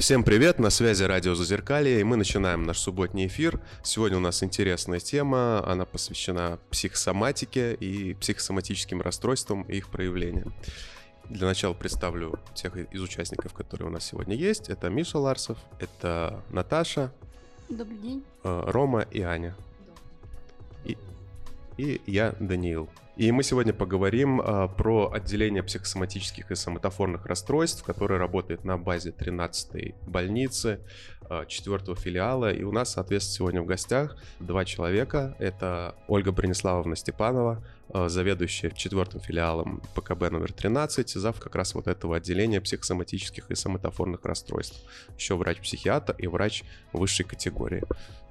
Всем привет, на связи радио Зазеркалье, и мы начинаем наш субботний эфир. Сегодня у нас интересная тема, она посвящена психосоматике и психосоматическим расстройствам и их проявлениям. Для начала представлю тех из участников, которые у нас сегодня есть. Это Миша Ларсов, это Наташа. Добрый день. Э, Рома и Аня. И, и я, Даниил. И мы сегодня поговорим а, про отделение психосоматических и соматофорных расстройств, которое работает на базе 13-й больницы, а, 4 филиала. И у нас, соответственно, сегодня в гостях два человека. Это Ольга Брониславовна Степанова, а, заведующая четвертым филиалом ПКБ номер 13, зав как раз вот этого отделения психосоматических и соматофорных расстройств. Еще врач-психиатр и врач высшей категории.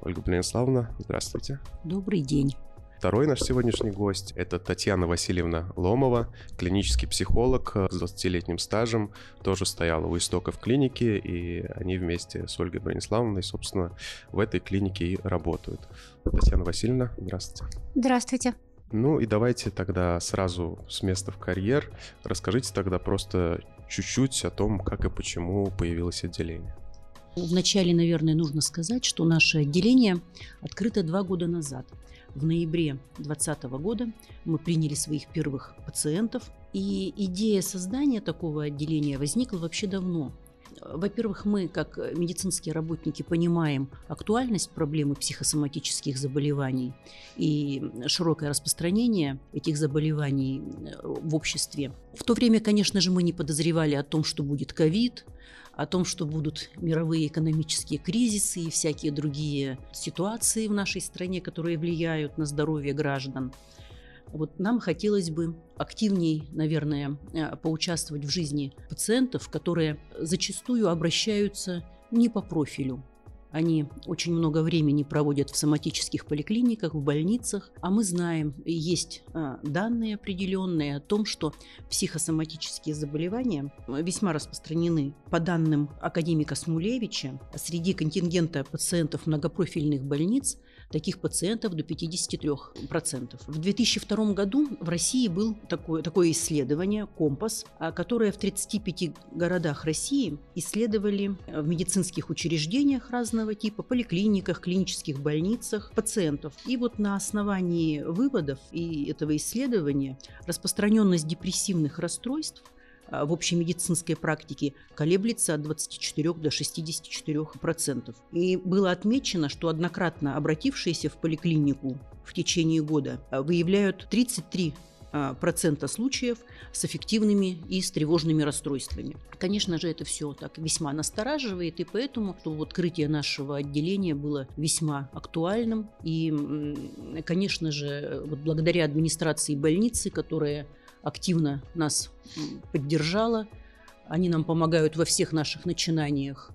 Ольга Брониславовна, здравствуйте. Добрый день. Второй наш сегодняшний гость – это Татьяна Васильевна Ломова, клинический психолог с 20-летним стажем, тоже стояла у истоков клиники, и они вместе с Ольгой Брониславовной, собственно, в этой клинике и работают. Татьяна Васильевна, здравствуйте. Здравствуйте. Ну и давайте тогда сразу с места в карьер. Расскажите тогда просто чуть-чуть о том, как и почему появилось отделение. Вначале, наверное, нужно сказать, что наше отделение открыто два года назад – в ноябре 2020 года мы приняли своих первых пациентов. И идея создания такого отделения возникла вообще давно. Во-первых, мы, как медицинские работники, понимаем актуальность проблемы психосоматических заболеваний и широкое распространение этих заболеваний в обществе. В то время, конечно же, мы не подозревали о том, что будет ковид, о том, что будут мировые экономические кризисы и всякие другие ситуации в нашей стране, которые влияют на здоровье граждан. Вот нам хотелось бы активнее, наверное, э, поучаствовать в жизни пациентов, которые зачастую обращаются не по профилю, они очень много времени проводят в соматических поликлиниках, в больницах, а мы знаем, есть а, данные определенные о том, что психосоматические заболевания весьма распространены. По данным академика Смулевича, среди контингента пациентов многопрофильных больниц таких пациентов до 53%. В 2002 году в России был такое, такое исследование «Компас», а, которое в 35 городах России исследовали в медицинских учреждениях разного типа, поликлиниках, клинических больницах пациентов. И вот на основании выводов и этого исследования распространенность депрессивных расстройств в общей медицинской практике колеблется от 24 до 64 процентов. И было отмечено, что однократно обратившиеся в поликлинику в течение года а, выявляют 33 а, процента случаев с эффективными и с тревожными расстройствами. Конечно же, это все так весьма настораживает, и поэтому что открытие нашего отделения было весьма актуальным. И, конечно же, вот благодаря администрации больницы, которая активно нас поддержала, они нам помогают во всех наших начинаниях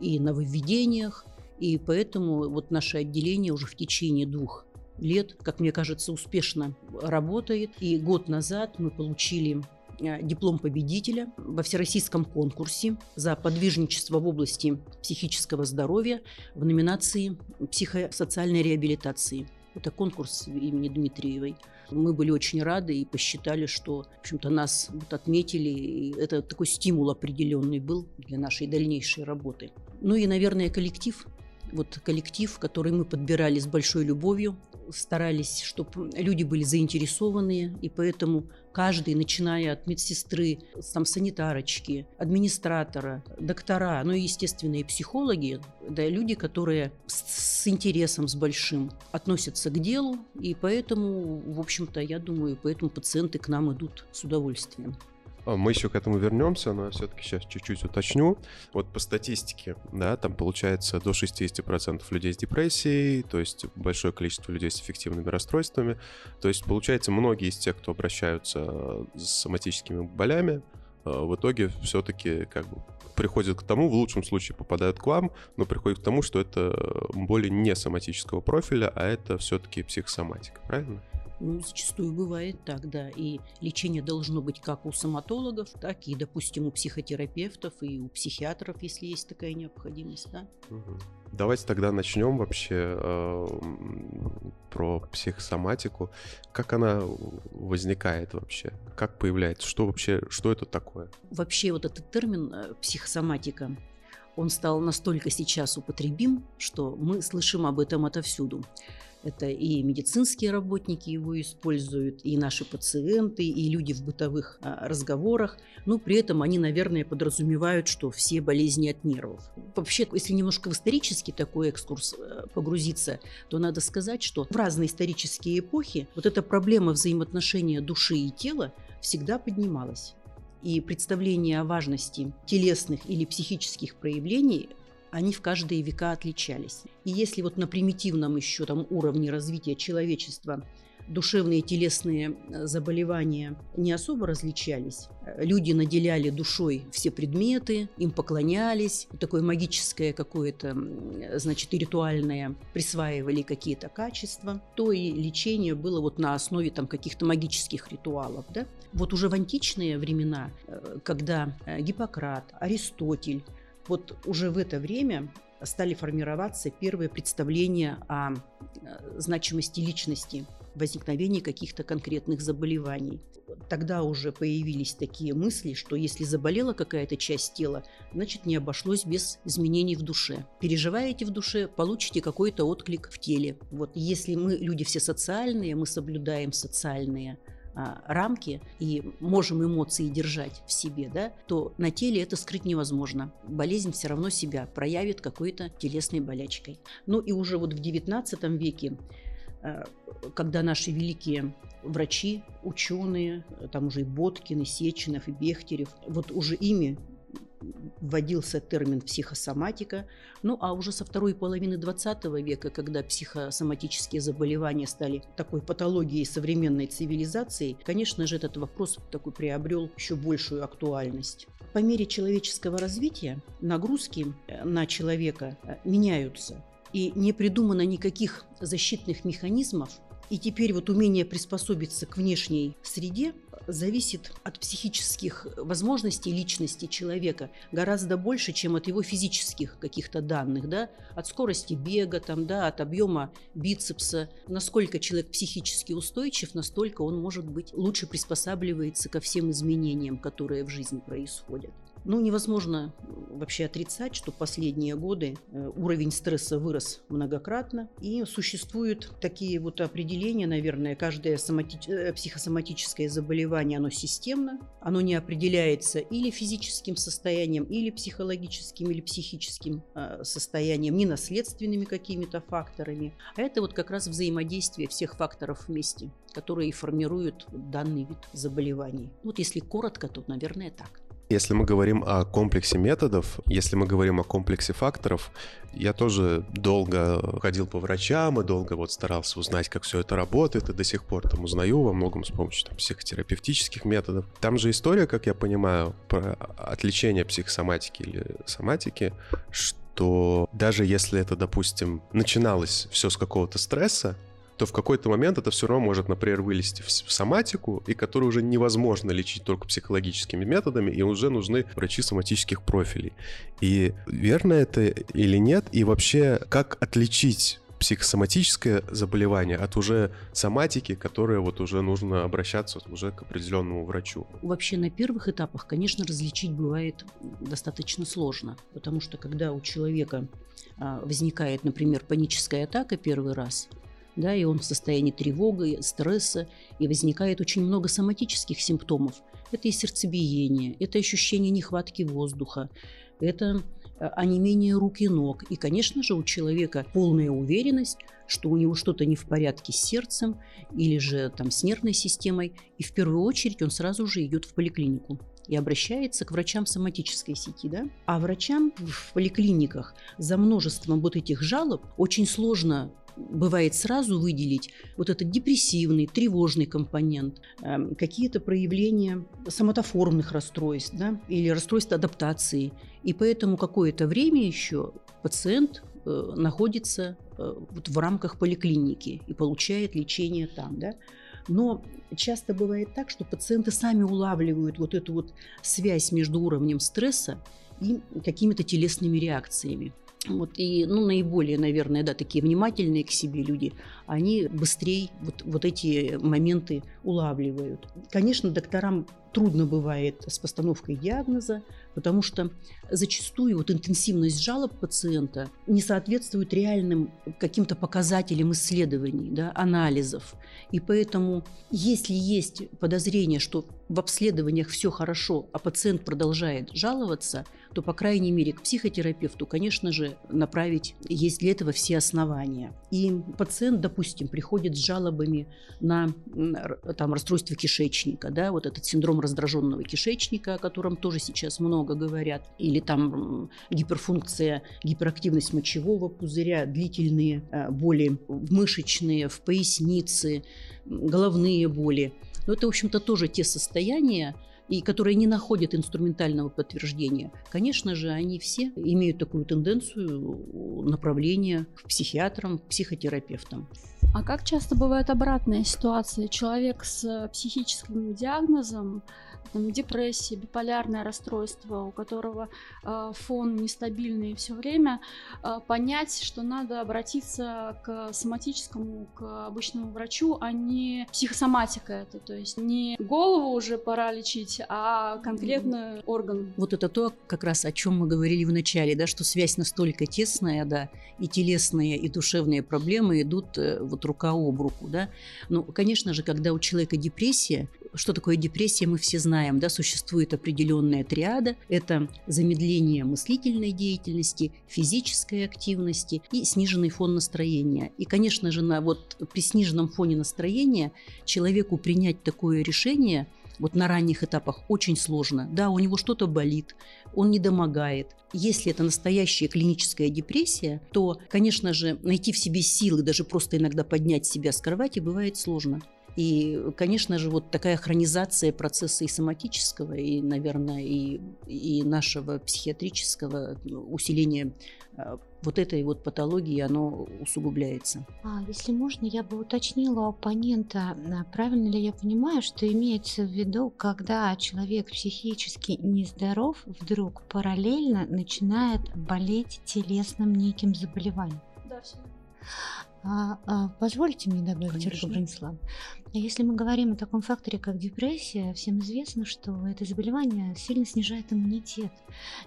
и нововведениях, и поэтому вот наше отделение уже в течение двух лет, как мне кажется, успешно работает. И год назад мы получили э, диплом победителя во всероссийском конкурсе за подвижничество в области психического здоровья в номинации психосоциальной реабилитации. Это конкурс имени Дмитриевой. Мы были очень рады и посчитали, что, в общем-то, нас вот отметили. И это такой стимул определенный был для нашей дальнейшей работы. Ну и, наверное, коллектив вот коллектив, который мы подбирали с большой любовью, старались, чтобы люди были заинтересованные, и поэтому каждый, начиная от медсестры, там, санитарочки, администратора, доктора, ну и, естественно, и психологи, да, люди, которые с, с интересом, с большим относятся к делу, и поэтому, в общем-то, я думаю, поэтому пациенты к нам идут с удовольствием. А, мы еще к этому вернемся, но я все-таки сейчас чуть-чуть уточню. Вот по статистике, да, там получается до 60% людей с депрессией, то есть большое количество людей с эффективными расстройствами. То есть, получается, многие из тех, кто обращаются с соматическими болями, а, в итоге все-таки как бы приходят к тому, в лучшем случае попадают к вам, но приходят к тому, что это более не соматического профиля, а это все-таки психосоматика, правильно? Ну, зачастую бывает так, да. И лечение должно быть как у соматологов, так и, допустим, у психотерапевтов и у психиатров, если есть такая необходимость, да. Угу. Давайте тогда начнем вообще э, про психосоматику. Как она возникает вообще? Как появляется? Что вообще, что это такое? Вообще вот этот термин э, психосоматика, он стал настолько сейчас употребим, что мы слышим об этом отовсюду. Это и медицинские работники его используют, и наши пациенты, и люди в бытовых а, разговорах. Но при этом они, наверное, подразумевают, что все болезни от нервов. Вообще, если немножко в исторический такой экскурс э, погрузиться, то надо сказать, что в разные исторические эпохи вот эта проблема взаимоотношения души и тела всегда поднималась. И представление о важности телесных или психических проявлений они в каждые века отличались. И если вот на примитивном еще там уровне развития человечества душевные и телесные э, заболевания не особо различались. Люди наделяли душой все предметы, им поклонялись, такое магическое какое-то, значит, и ритуальное, присваивали какие-то качества, то и лечение было вот на основе там каких-то магических ритуалов. Да? Вот уже в античные времена, э, когда э, Гиппократ, Аристотель, вот уже в это время стали формироваться первые представления о э, значимости личности, возникновении каких-то конкретных заболеваний. Тогда уже появились такие мысли, что если заболела какая-то часть тела, значит не обошлось без изменений в душе. Переживаете в душе, получите какой-то отклик в теле. Вот если мы люди все социальные, мы соблюдаем социальные а, рамки и можем эмоции держать в себе, да, то на теле это скрыть невозможно. Болезнь все равно себя проявит какой-то телесной болячкой. Ну и уже вот в XIX веке а, когда наши великие врачи, ученые, там уже и Боткин, и Сеченов, и Бехтерев, вот уже ими вводился термин психосоматика. Ну а уже со второй половины 20 века, когда психосоматические заболевания стали такой патологией современной цивилизации, конечно же, этот вопрос такой приобрел еще большую актуальность. По мере человеческого развития нагрузки э, на человека э, меняются. И не придумано никаких защитных механизмов, и теперь вот умение приспособиться к внешней среде зависит от психических возможностей личности человека гораздо больше, чем от его физических каких-то данных, да, от скорости бега, там, да, от объема бицепса. Насколько человек психически устойчив, настолько он, может быть, лучше приспосабливается ко всем изменениям, которые в жизни происходят. Ну, невозможно вообще отрицать, что последние годы э, уровень стресса вырос многократно, и существуют такие вот определения, наверное, каждое сомати... Э, психосоматическое заболевание, оно системно, оно не определяется или физическим состоянием, или психологическим, или психическим э, состоянием, не наследственными какими-то факторами, а это вот как раз взаимодействие всех факторов вместе, которые формируют данный вид заболеваний. Вот если коротко, то, наверное, так. Если мы говорим о комплексе методов, если мы говорим о комплексе факторов, я тоже долго ходил по врачам и долго вот старался узнать, как все это работает, и до сих пор там узнаю во многом с помощью там, психотерапевтических методов. Там же история, как я понимаю, про отличение психосоматики или соматики, что даже если это, допустим, начиналось все с какого-то стресса, то в какой-то момент это все равно может, например, вылезти в, соматику, и которую уже невозможно лечить только психологическими методами, и уже нужны врачи соматических профилей. И верно это или нет? И вообще, как отличить психосоматическое заболевание от уже соматики, которое вот уже нужно обращаться уже к определенному врачу? Вообще на первых этапах, конечно, различить бывает достаточно сложно, потому что когда у человека а, возникает, например, паническая атака первый раз, да, и он в состоянии тревоги, стресса, и возникает очень много соматических симптомов. Это и сердцебиение, это ощущение нехватки воздуха, это онемение рук и ног. И, конечно же, у человека полная уверенность, что у него что-то не в порядке с сердцем или же там с нервной системой. И в первую очередь он сразу же идет в поликлинику и обращается к врачам соматической сети. Да? А врачам в поликлиниках за множеством вот этих жалоб очень сложно бывает сразу выделить вот этот депрессивный, тревожный компонент, эм, какие-то проявления соматоформных расстройств да, или расстройств адаптации. И поэтому какое-то время еще пациент э, находится э, вот в рамках поликлиники и получает лечение там. Да? Но часто бывает так, что пациенты сами улавливают вот эту вот связь между уровнем стресса и какими-то телесными реакциями. Вот, и ну, наиболее, наверное, да, такие внимательные к себе люди, они быстрее вот, вот эти моменты улавливают. Конечно, докторам трудно бывает с постановкой диагноза, потому что зачастую вот интенсивность жалоб пациента не соответствует реальным каким-то показателям исследований, да, анализов. И поэтому, если есть подозрение, что в обследованиях все хорошо, а пациент продолжает жаловаться, то, по крайней мере, к психотерапевту, конечно же, направить есть для этого все основания. И пациент, допустим, приходит с жалобами на там, расстройство кишечника, да, вот этот синдром раздраженного кишечника, о котором тоже сейчас много говорят, или там гиперфункция, гиперактивность мочевого пузыря, длительные э, боли мышечные, в пояснице, головные боли. Но это, в общем-то, тоже те состояния, и которые не находят инструментального подтверждения, конечно же, они все имеют такую тенденцию направления к психиатрам, к психотерапевтам. А как часто бывает обратная ситуация? Человек с психическим диагнозом там, депрессия, биполярное расстройство, у которого э, фон нестабильный все время, э, понять, что надо обратиться к соматическому, к обычному врачу, а не психосоматика это, то есть не голову уже пора лечить, а конкретно орган. Вот это то, как раз о чем мы говорили в начале, да, что связь настолько тесная, да, и телесные, и душевные проблемы идут э, вот рука об руку, да. Ну, конечно же, когда у человека депрессия, что такое депрессия, мы все знаем, да, существует определенная триада. Это замедление мыслительной деятельности, физической активности и сниженный фон настроения. И, конечно же, на, вот при сниженном фоне настроения человеку принять такое решение вот на ранних этапах очень сложно. Да, у него что-то болит, он не домогает. Если это настоящая клиническая депрессия, то, конечно же, найти в себе силы, даже просто иногда поднять себя с кровати бывает сложно. И, конечно же, вот такая хронизация процесса и соматического, и, наверное, и, и нашего психиатрического усиления а, вот этой вот патологии, оно усугубляется. А, если можно, я бы уточнила у оппонента, а, правильно ли я понимаю, что имеется в виду, когда человек психически нездоров, вдруг параллельно начинает болеть телесным неким заболеванием? Да, все. А, а, позвольте мне добавить, Ольга Бронислав. Если мы говорим о таком факторе, как депрессия, всем известно, что это заболевание сильно снижает иммунитет.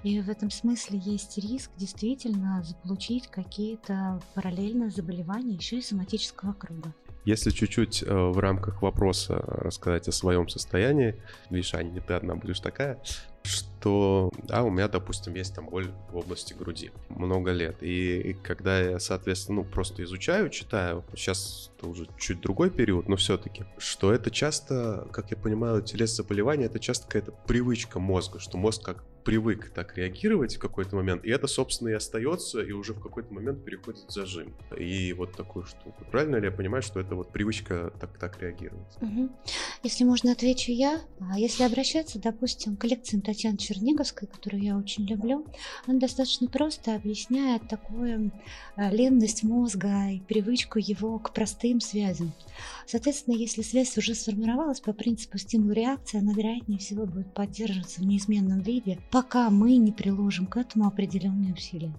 И в этом смысле есть риск действительно заполучить какие-то параллельные заболевания еще и соматического круга. Если чуть-чуть э, в рамках вопроса рассказать о своем состоянии, видишь, Аня, не ты одна будешь такая, что, да, у меня, допустим, есть там боль в области груди много лет. И когда я, соответственно, ну, просто изучаю, читаю, сейчас это уже чуть другой период, но все-таки, что это часто, как я понимаю, телесное заболевание, это часто какая-то привычка мозга, что мозг как привык так реагировать в какой-то момент, и это, собственно, и остается, и уже в какой-то момент переходит в зажим. И вот такую штуку. Правильно ли я понимаю, что это вот привычка так, так реагировать? Угу. Если можно, отвечу я. А если обращаться, допустим, к лекциям Татьяны Черниговской, которую я очень люблю, она достаточно просто объясняет такую а, ленность мозга и привычку его к простым связям. Соответственно, если связь уже сформировалась по принципу стимул-реакции, она, вероятнее всего, будет поддерживаться в неизменном виде, пока мы не приложим к этому определенные усилия.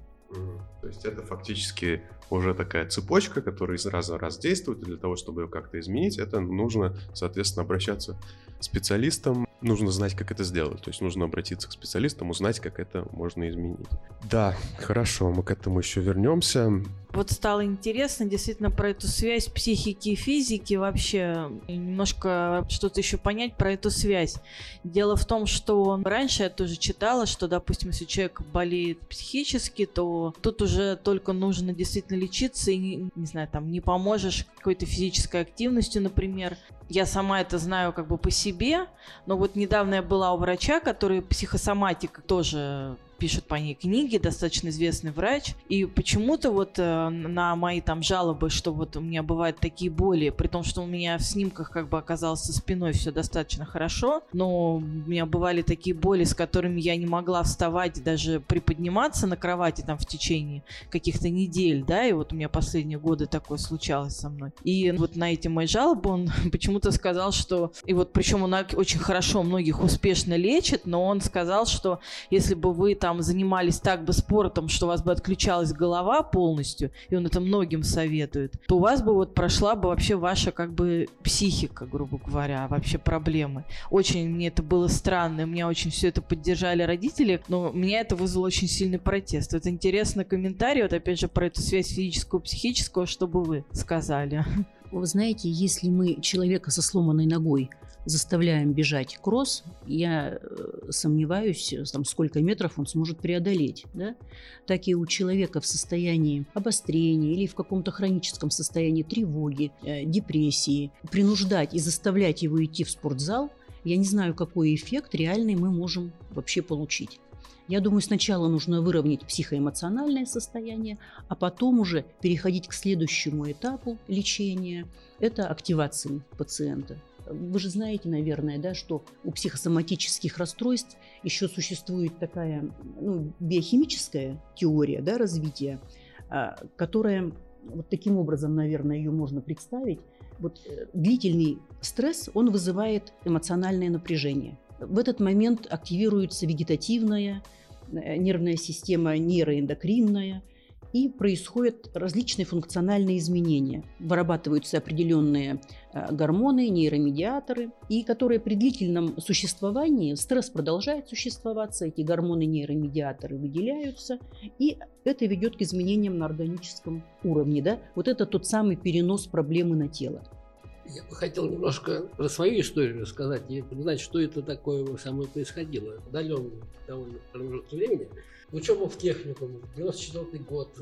То есть это фактически уже такая цепочка, которая из раза в раз действует, и для того, чтобы ее как-то изменить, это нужно, соответственно, обращаться к специалистам, нужно знать, как это сделать. То есть нужно обратиться к специалистам, узнать, как это можно изменить. Да, хорошо, мы к этому еще вернемся. Вот стало интересно действительно про эту связь психики и физики вообще, немножко что-то еще понять про эту связь. Дело в том, что раньше я тоже читала, что, допустим, если человек болеет психически, то тут уже только нужно действительно лечиться и, не знаю, там не поможешь какой-то физической активностью, например. Я сама это знаю как бы по себе, но вот недавно я была у врача, который психосоматик тоже пишет по ней книги, достаточно известный врач. И почему-то вот э, на мои там жалобы, что вот у меня бывают такие боли, при том, что у меня в снимках как бы оказалось со спиной все достаточно хорошо, но у меня бывали такие боли, с которыми я не могла вставать, даже приподниматься на кровати там в течение каких-то недель, да, и вот у меня последние годы такое случалось со мной. И вот на эти мои жалобы он почему-то сказал, что... И вот причем он очень хорошо многих успешно лечит, но он сказал, что если бы вы там занимались так бы спортом, что у вас бы отключалась голова полностью, и он это многим советует, то у вас бы вот прошла бы вообще ваша как бы психика, грубо говоря, вообще проблемы. Очень мне это было странно, меня очень все это поддержали родители, но меня это вызвало очень сильный протест. Это интересный комментарий, вот опять же про эту связь физическую, психическую, что бы вы сказали? Вы знаете, если мы человека со сломанной ногой заставляем бежать кросс, я э, сомневаюсь, там, сколько метров он сможет преодолеть. Да? Так и у человека в состоянии обострения или в каком-то хроническом состоянии тревоги, э, депрессии, принуждать и заставлять его идти в спортзал, я не знаю, какой эффект реальный мы можем вообще получить. Я думаю, сначала нужно выровнять психоэмоциональное состояние, а потом уже переходить к следующему этапу лечения – это активации пациента. Вы же знаете, наверное, да, что у психосоматических расстройств еще существует такая ну, биохимическая теория да, развития, а, которая вот таким образом, наверное, ее можно представить. Вот э, длительный стресс, он вызывает эмоциональное напряжение. В этот момент активируется вегетативная Э, нервная система нейроэндокринная, и происходят различные функциональные изменения. Вырабатываются определенные э, гормоны, нейромедиаторы, и которые при длительном существовании, стресс продолжает существоваться, эти гормоны, нейромедиаторы выделяются, и это ведет к изменениям на органическом уровне. Да? Вот это тот самый перенос проблемы на тело. Я бы хотел немножко про свою историю рассказать и узнать, что это такое самое происходило. Удаленный довольно промежуток времени. Учеба в техникум, 94 год,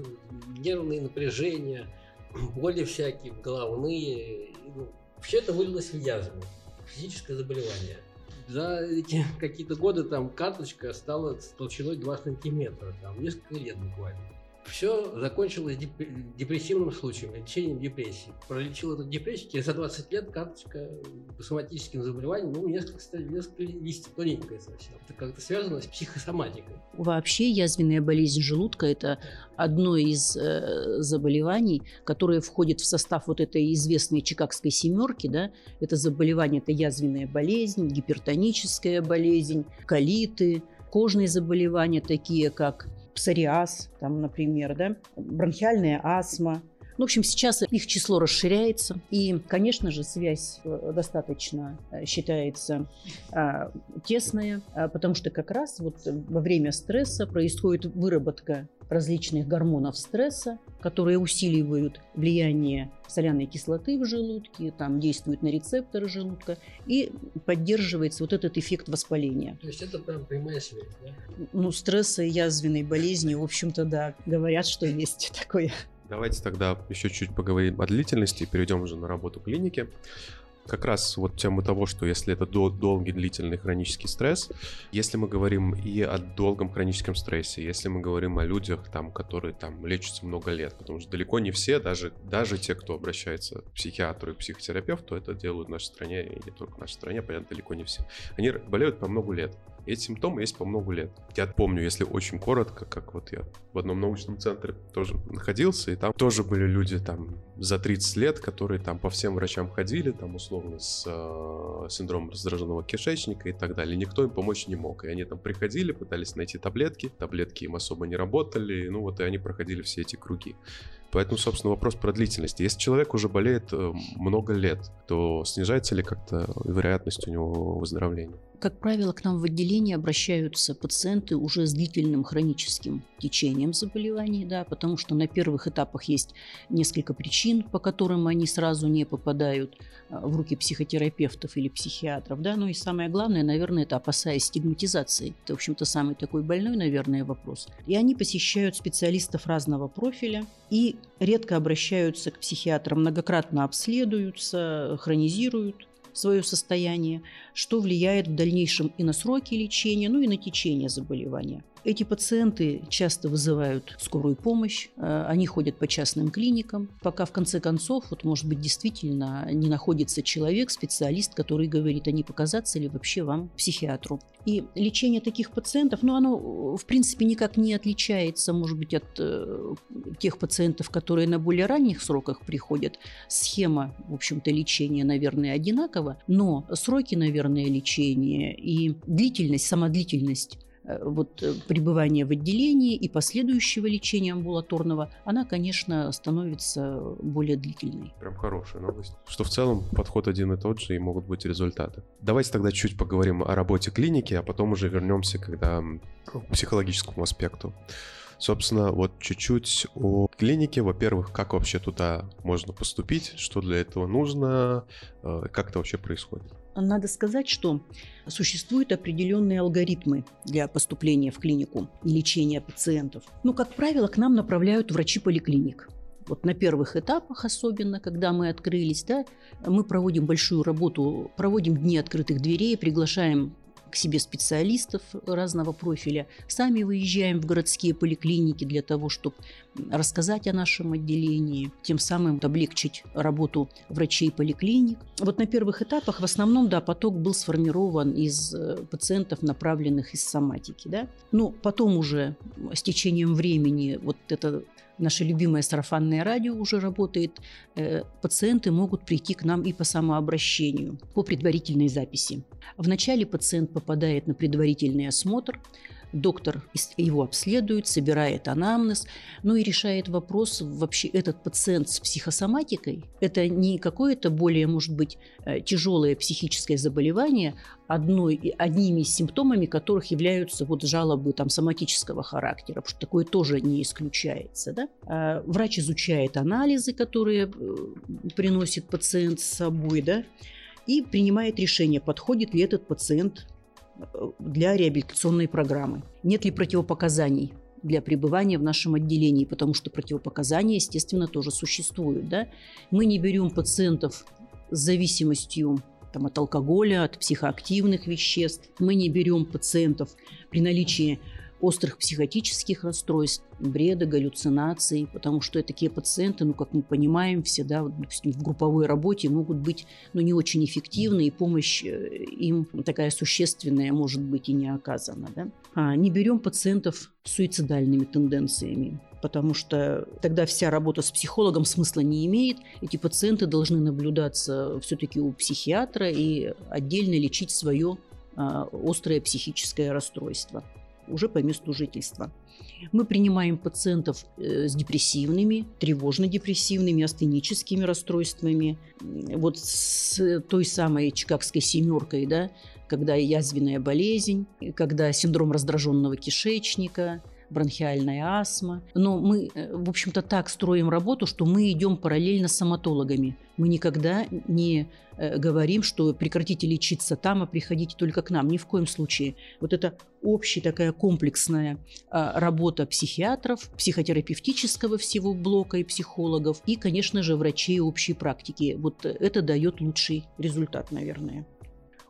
нервные напряжения, боли всякие, головные. Ну, все это вылилось в язву, физическое заболевание. За эти какие-то годы там карточка стала толщиной 2 сантиметра, там несколько лет буквально. Все закончилось депрессивным случаем, лечением депрессии. Пролечил эту депрессию, через 20 лет карточка по соматическим заболеваниям, ну, несколько, несколько листьев, тоненькая совсем. Это как-то связано с психосоматикой. Вообще язвенная болезнь желудка – это одно из э, заболеваний, которое входит в состав вот этой известной чикагской семерки. Да? Это заболевание – это язвенная болезнь, гипертоническая болезнь, колиты, кожные заболевания, такие как псориаз, там, например, да, бронхиальная астма. Ну, в общем, сейчас их число расширяется, и, конечно же, связь э, достаточно э, считается а, тесная, а, потому что как раз вот во время стресса происходит выработка различных гормонов стресса, которые усиливают влияние соляной кислоты в желудке, там действуют на рецепторы желудка и поддерживается вот этот эффект воспаления. То есть это прям прямая связь, да? Ну, стресса и язвенной болезни, в общем-то, да, говорят, что есть такое. Давайте тогда еще чуть поговорим о длительности и перейдем уже на работу клиники как раз вот тему того, что если это дол- долгий, длительный хронический стресс, если мы говорим и о долгом хроническом стрессе, если мы говорим о людях, там, которые там лечатся много лет, потому что далеко не все, даже, даже те, кто обращается к психиатру и психотерапевту, это делают в нашей стране, и не только в нашей стране, понятно, далеко не все. Они болеют по много лет. Эти симптомы есть по много лет. Я помню, если очень коротко, как вот я в одном научном центре тоже находился, и там тоже были люди там за 30 лет, которые там по всем врачам ходили, там условно с э, синдромом раздраженного кишечника и так далее. Никто им помочь не мог. И они там приходили, пытались найти таблетки, таблетки им особо не работали, ну вот и они проходили все эти круги. Поэтому, собственно, вопрос про длительность. Если человек уже болеет э, много лет, то снижается ли как-то вероятность у него выздоровления? Как правило, к нам в отделение обращаются пациенты уже с длительным хроническим течением заболеваний, да, потому что на первых этапах есть несколько причин, по которым они сразу не попадают а, в руки психотерапевтов или психиатров. Да. Ну и самое главное, наверное, это опасаясь стигматизации. Это, в общем-то, самый такой больной, наверное, вопрос. И они посещают специалистов разного профиля и редко обращаются к психиатрам, многократно обследуются, хронизируют свое состояние, что влияет в дальнейшем и на сроки лечения, ну и на течение заболевания. Эти пациенты часто вызывают скорую помощь, э, они ходят по частным клиникам, пока в конце концов, вот может быть действительно не находится человек, специалист, который говорит, а не показаться ли вообще вам психиатру. И лечение таких пациентов, ну оно в принципе никак не отличается, может быть, от э, тех пациентов, которые на более ранних сроках приходят. Схема, в общем-то, лечения, наверное, одинакова, но сроки, наверное, лечения и длительность, самодлительность Э, вот э, пребывания в отделении и последующего лечения амбулаторного, она, конечно, становится более длительной. Прям хорошая новость. Что в целом подход один и тот же и могут быть результаты. Давайте тогда чуть поговорим о работе клиники, а потом уже вернемся когда к психологическому аспекту. Собственно, вот чуть-чуть о клинике. Во-первых, как вообще туда можно поступить, что для этого нужно, э, как это вообще происходит. Надо сказать, что существуют определенные алгоритмы для поступления в клинику и лечения пациентов. Ну, как правило, к нам направляют врачи поликлиник. Вот на первых этапах особенно, когда мы открылись, да, мы проводим большую работу, проводим дни открытых дверей, приглашаем к себе специалистов разного профиля. Сами выезжаем в городские поликлиники для того, чтобы рассказать о нашем отделении, тем самым облегчить работу врачей поликлиник. Вот на первых этапах в основном, да, поток был сформирован из э, пациентов, направленных из соматики, да. Но потом уже с течением времени вот это наше любимое сарафанное радио уже работает, э, пациенты могут прийти к нам и по самообращению, по предварительной записи. Вначале пациент попадает на предварительный осмотр, доктор его обследует, собирает анамнез, ну и решает вопрос, вообще этот пациент с психосоматикой, это не какое-то более, может быть, э, тяжелое психическое заболевание, одной, одними из симптомами которых являются вот жалобы там, соматического характера, потому что такое тоже не исключается. Да? А врач изучает анализы, которые э, приносит пациент с собой, да, и принимает решение, подходит ли этот пациент для реабилитационной программы. Нет ли противопоказаний для пребывания в нашем отделении, потому что противопоказания, естественно, тоже существуют. Да? Мы не берем пациентов с зависимостью там, от алкоголя, от психоактивных веществ. Мы не берем пациентов при наличии острых психотических расстройств, бреда, галлюцинаций, потому что такие пациенты, ну, как мы понимаем, всегда, допустим, в групповой работе могут быть, ну, не очень эффективны, и помощь э, им такая существенная может быть и не оказана, да. А не берем пациентов с суицидальными тенденциями, потому что тогда вся работа с психологом смысла не имеет. Эти пациенты должны наблюдаться все-таки у психиатра и отдельно лечить свое а, острое психическое расстройство уже по месту жительства. Мы принимаем пациентов э, с депрессивными, тревожно-депрессивными, астеническими расстройствами. Вот с той самой чикагской семеркой, да, когда язвенная болезнь, когда синдром раздраженного кишечника – бронхиальная астма. Но мы, э, в общем-то, так строим работу, что мы идем параллельно с стоматологами. Мы никогда не э, говорим, что прекратите лечиться там, а приходите только к нам. Ни в коем случае. Вот это общая такая комплексная а, работа психиатров, психотерапевтического всего блока и психологов, и, конечно же, врачей общей практики. Вот это дает лучший результат, наверное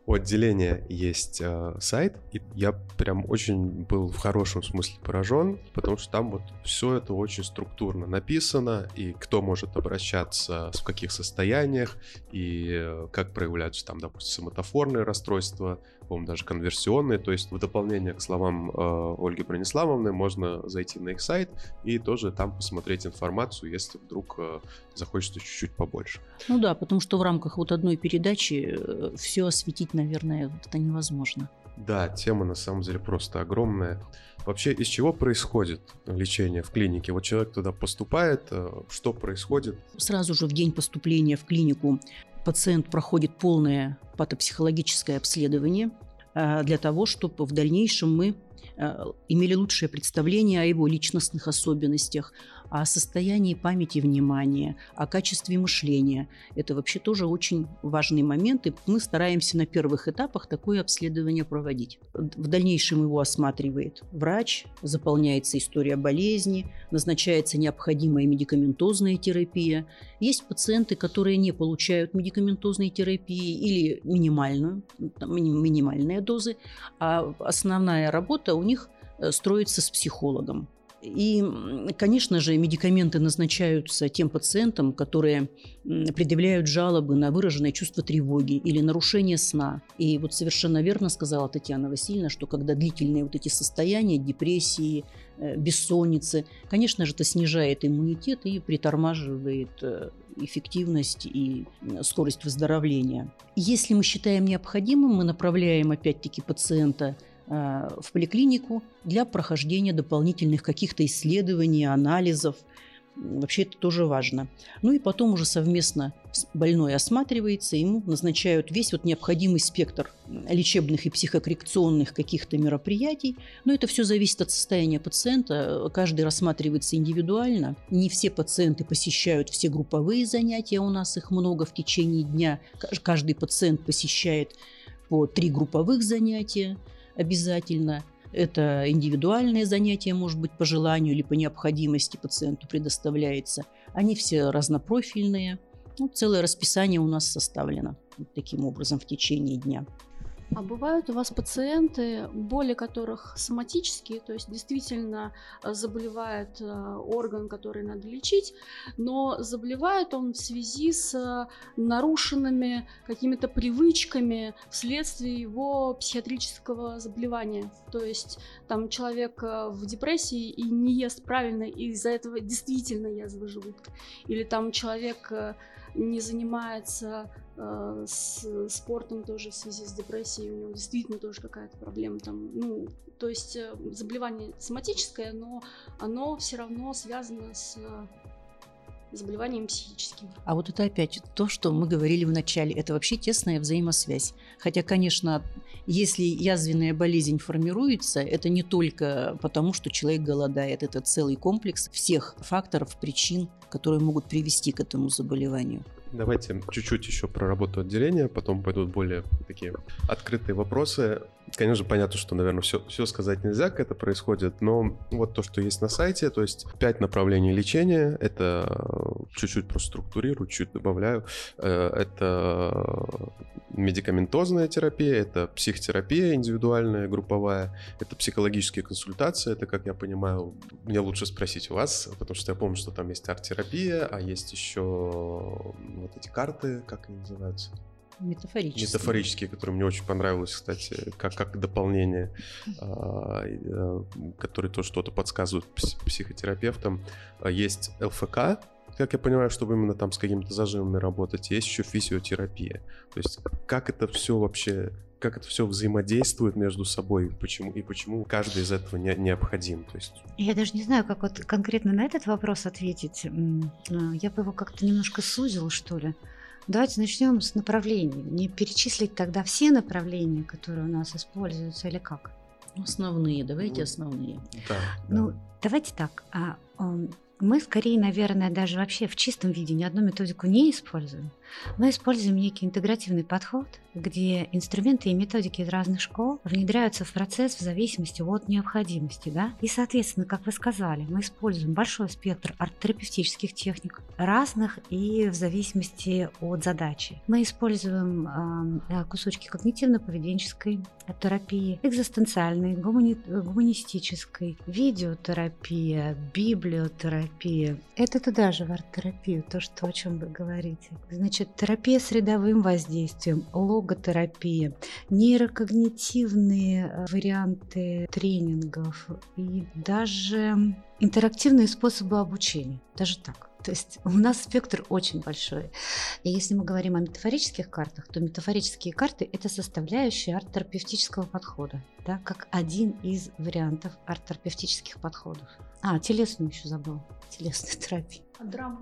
у отделения есть э, сайт, и я прям очень был в хорошем смысле поражен, потому что там вот все это очень структурно написано, и кто может обращаться, в каких состояниях, и э, как проявляются там, допустим, соматофорные расстройства, по-моему, даже конверсионные. То есть в дополнение к словам э, Ольги Брониславовны можно зайти на их сайт и тоже там посмотреть информацию, если вдруг э, захочется чуть-чуть побольше. Ну да, потому что в рамках вот одной передачи э, все осветить, наверное, это невозможно. Да, тема на самом деле просто огромная. Вообще, из чего происходит лечение в клинике? Вот человек туда поступает, э, что происходит? Сразу же в день поступления в клинику пациент проходит полное патопсихологическое обследование э, для того, чтобы в дальнейшем мы э, имели лучшее представление о его личностных особенностях, о состоянии памяти внимания, о качестве мышления. Это вообще тоже очень важный момент, и мы стараемся на первых этапах такое обследование проводить. В дальнейшем его осматривает врач, заполняется история болезни, назначается необходимая медикаментозная терапия. Есть пациенты, которые не получают медикаментозной терапии или минимальную, минимальные дозы, а основная работа у них строится с психологом. И, конечно же, медикаменты назначаются тем пациентам, которые предъявляют жалобы на выраженное чувство тревоги или нарушение сна. И вот совершенно верно сказала Татьяна Васильевна, что когда длительные вот эти состояния, депрессии, э, бессонницы, конечно же, это снижает иммунитет и притормаживает э, эффективность и скорость выздоровления. Если мы считаем необходимым, мы направляем опять-таки пациента в поликлинику для прохождения дополнительных каких-то исследований, анализов. Вообще это тоже важно. Ну и потом уже совместно больной осматривается, ему назначают весь вот необходимый спектр лечебных и психокоррекционных каких-то мероприятий. Но это все зависит от состояния пациента. Каждый рассматривается индивидуально. Не все пациенты посещают все групповые занятия, у нас их много в течение дня. Каждый пациент посещает по три групповых занятия обязательно. Это индивидуальные занятия, может быть, по желанию или по необходимости пациенту предоставляется. Они все разнопрофильные. Ну, целое расписание у нас составлено вот таким образом в течение дня. А бывают у вас пациенты, боли которых соматические, то есть действительно э, заболевает э, орган, который надо лечить, но заболевает он в связи с э, нарушенными какими-то привычками вследствие его психиатрического заболевания. То есть там человек в депрессии и не ест правильно, и из-за этого действительно язвы желудка. Или там человек не занимается э, с спортом тоже в связи с депрессией, у него действительно тоже какая-то проблема там, ну, то есть э, заболевание соматическое, но оно все равно связано с заболеванием психическим. А вот это опять то, что мы говорили в начале, это вообще тесная взаимосвязь. Хотя, конечно, если язвенная болезнь формируется, это не только потому, что человек голодает, это целый комплекс всех факторов, причин, которые могут привести к этому заболеванию. Давайте чуть-чуть еще про работу отделения, потом пойдут более такие открытые вопросы. Конечно, понятно, что, наверное, все, все сказать нельзя, как это происходит, но вот то, что есть на сайте, то есть пять направлений лечения, это чуть-чуть просто структурирую, чуть добавляю, э, это медикаментозная терапия, это психотерапия индивидуальная, групповая, это психологические консультации, это, как я понимаю, мне лучше спросить у вас, потому что я помню, что там есть арт-терапия, а есть еще вот эти карты, как они называются? Метафорические. Метафорические, которые мне очень понравилось, кстати, как, как дополнение, а, э, которые то что-то подсказывают психотерапевтам. А, есть ЛФК, как я понимаю, чтобы именно там с какими-то зажимами работать, есть еще физиотерапия. То есть как это все вообще как это все взаимодействует между собой, почему и почему каждый из этого не, необходим. То есть... Я даже не знаю, как вот конкретно на этот вопрос ответить. А, я бы его как-то немножко сузил, что ли. Давайте начнем с направлений. Не перечислить тогда все направления, которые у нас используются, или как? Основные, давайте основные. Да, ну, да. давайте так. А, мы скорее, наверное, даже вообще в чистом виде ни одну методику не используем. Мы используем некий интегративный подход, где инструменты и методики из разных школ внедряются в процесс в зависимости от необходимости. Да? И, соответственно, как вы сказали, мы используем большой спектр арт-терапевтических техник, разных и в зависимости от задачи. Мы используем э, кусочки когнитивно-поведенческой терапии, экзистенциальной, гумани- гуманистической, видеотерапия, библиотерапия. Это туда же в арт-терапию, то, что, о чем вы говорите. Значит, Значит, терапия с рядовым воздействием, логотерапия, нейрокогнитивные э, варианты тренингов и даже интерактивные способы обучения. Даже так. То есть у нас спектр очень большой. И если мы говорим о метафорических картах, то метафорические карты – это составляющая арт-терапевтического подхода, да, как один из вариантов арт-терапевтических подходов. А, телесную еще забыл, телесную терапию. А драма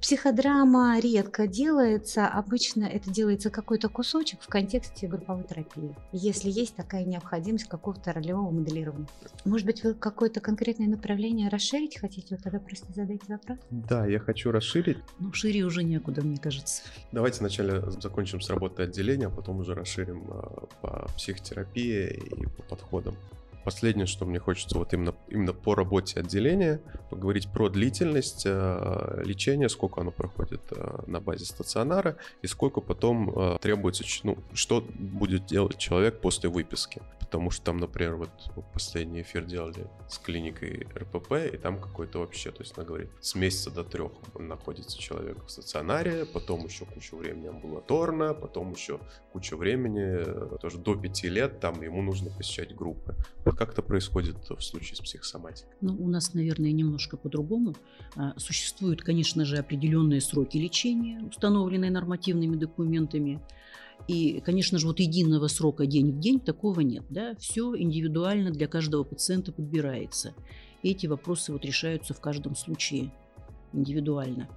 Психодрама редко делается, обычно это делается какой-то кусочек в контексте групповой терапии, если есть такая необходимость какого-то ролевого моделирования. Может быть, вы какое-то конкретное направление расширить хотите? Вот тогда просто задайте вопрос. Да, я хочу расширить. Ну, шире уже некуда, мне кажется. Давайте вначале закончим с работой отделения, а потом уже расширим а, по психотерапии и по подходам. Последнее, что мне хочется вот именно, именно по работе отделения поговорить про длительность э, лечения, сколько оно проходит э, на базе стационара и сколько потом э, требуется, ну, что будет делать человек после выписки. Потому что там, например, вот последний эфир делали с клиникой РПП, и там какой-то вообще, то есть она говорит, с месяца до трех находится человек в стационаре, потом еще кучу времени амбулаторно, потом еще куча времени, тоже до пяти лет, там ему нужно посещать группы. Как это происходит в случае с психосоматикой? Ну, у нас, наверное, немножко по-другому. А, существуют, конечно же, определенные сроки лечения, установленные нормативными документами. И, конечно же, вот единого срока день в день такого нет. Да? Все индивидуально для каждого пациента подбирается. Эти вопросы вот решаются в каждом случае индивидуально.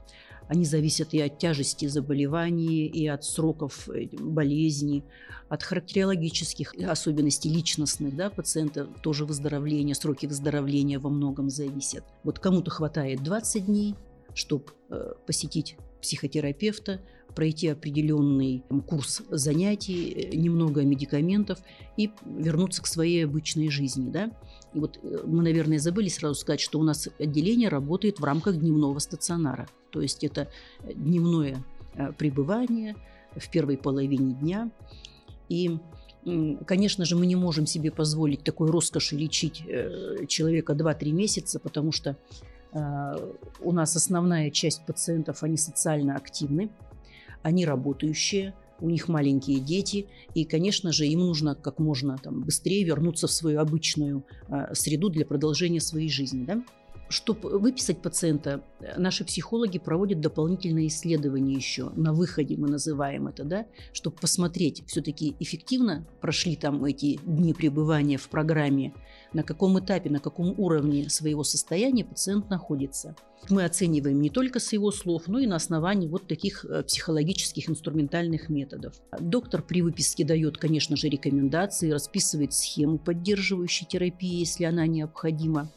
Они зависят и от тяжести заболеваний, и от сроков э, болезни, от характерологических особенностей личностных да, пациента, тоже выздоровления, сроки выздоровления во многом зависят. Вот кому-то хватает 20 дней, чтобы э, посетить психотерапевта, пройти определенный курс занятий, э, немного медикаментов и вернуться к своей обычной жизни. Да? И вот э, мы, наверное, забыли сразу сказать, что у нас отделение работает в рамках дневного стационара. То есть это дневное э, пребывание в первой половине дня. И Конечно же, мы не можем себе позволить такой роскоши лечить человека 2-3 месяца, потому что у нас основная часть пациентов, они социально активны, они работающие, у них маленькие дети, и, конечно же, им нужно как можно там, быстрее вернуться в свою обычную э, среду для продолжения своей жизни. Да? Чтобы выписать пациента, наши психологи проводят дополнительные исследования еще на выходе, мы называем это, да, чтобы посмотреть, все-таки эффективно прошли там эти дни пребывания в программе, на каком этапе, на каком уровне своего состояния пациент находится. Мы оцениваем не только с его слов, но и на основании вот таких э, психологических инструментальных методов. Доктор при выписке дает, конечно же, рекомендации, расписывает схему поддерживающей терапии, если она необходима.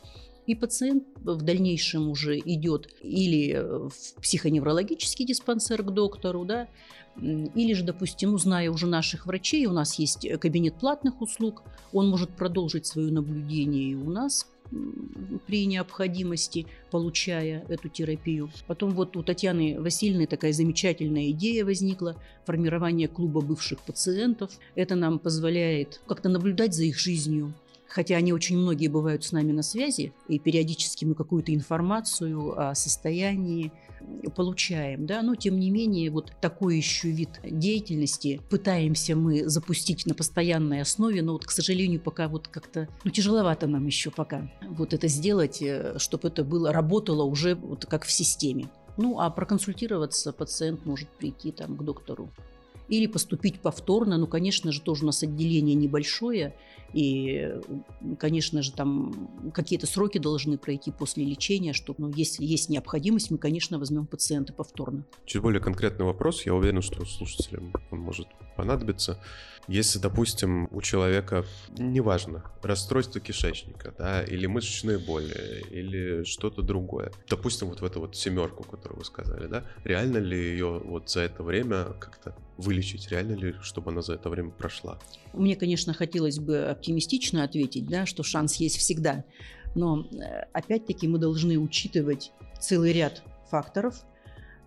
И пациент в дальнейшем уже идет или в психоневрологический диспансер к доктору, да, или же, допустим, ну, зная уже наших врачей, у нас есть кабинет платных услуг, он может продолжить свое наблюдение и у нас при необходимости, получая эту терапию. Потом вот у Татьяны Васильевны такая замечательная идея возникла, формирование клуба бывших пациентов. Это нам позволяет как-то наблюдать за их жизнью, хотя они очень многие бывают с нами на связи, и периодически мы какую-то информацию о состоянии получаем, да, но тем не менее вот такой еще вид деятельности пытаемся мы запустить на постоянной основе, но вот, к сожалению, пока вот как-то, ну, тяжеловато нам еще пока вот это сделать, э, чтобы это было, работало уже вот как в системе. Ну, а проконсультироваться пациент может прийти там к доктору или поступить повторно. Ну, конечно же, тоже у нас отделение небольшое, и, конечно же, там какие-то сроки должны пройти после лечения, что, ну, если есть необходимость, мы, конечно, возьмем пациента повторно. Чуть более конкретный вопрос, я уверен, что слушателям он может понадобиться. Если, допустим, у человека, неважно, расстройство кишечника, да, или мышечные боли, или что-то другое, допустим, вот в эту вот семерку, которую вы сказали, да, реально ли ее вот за это время как-то вылечить, реально ли, чтобы она за это время прошла? Мне, конечно, хотелось бы оптимистично ответить, да, что шанс есть всегда, но э, опять-таки мы должны учитывать целый ряд факторов –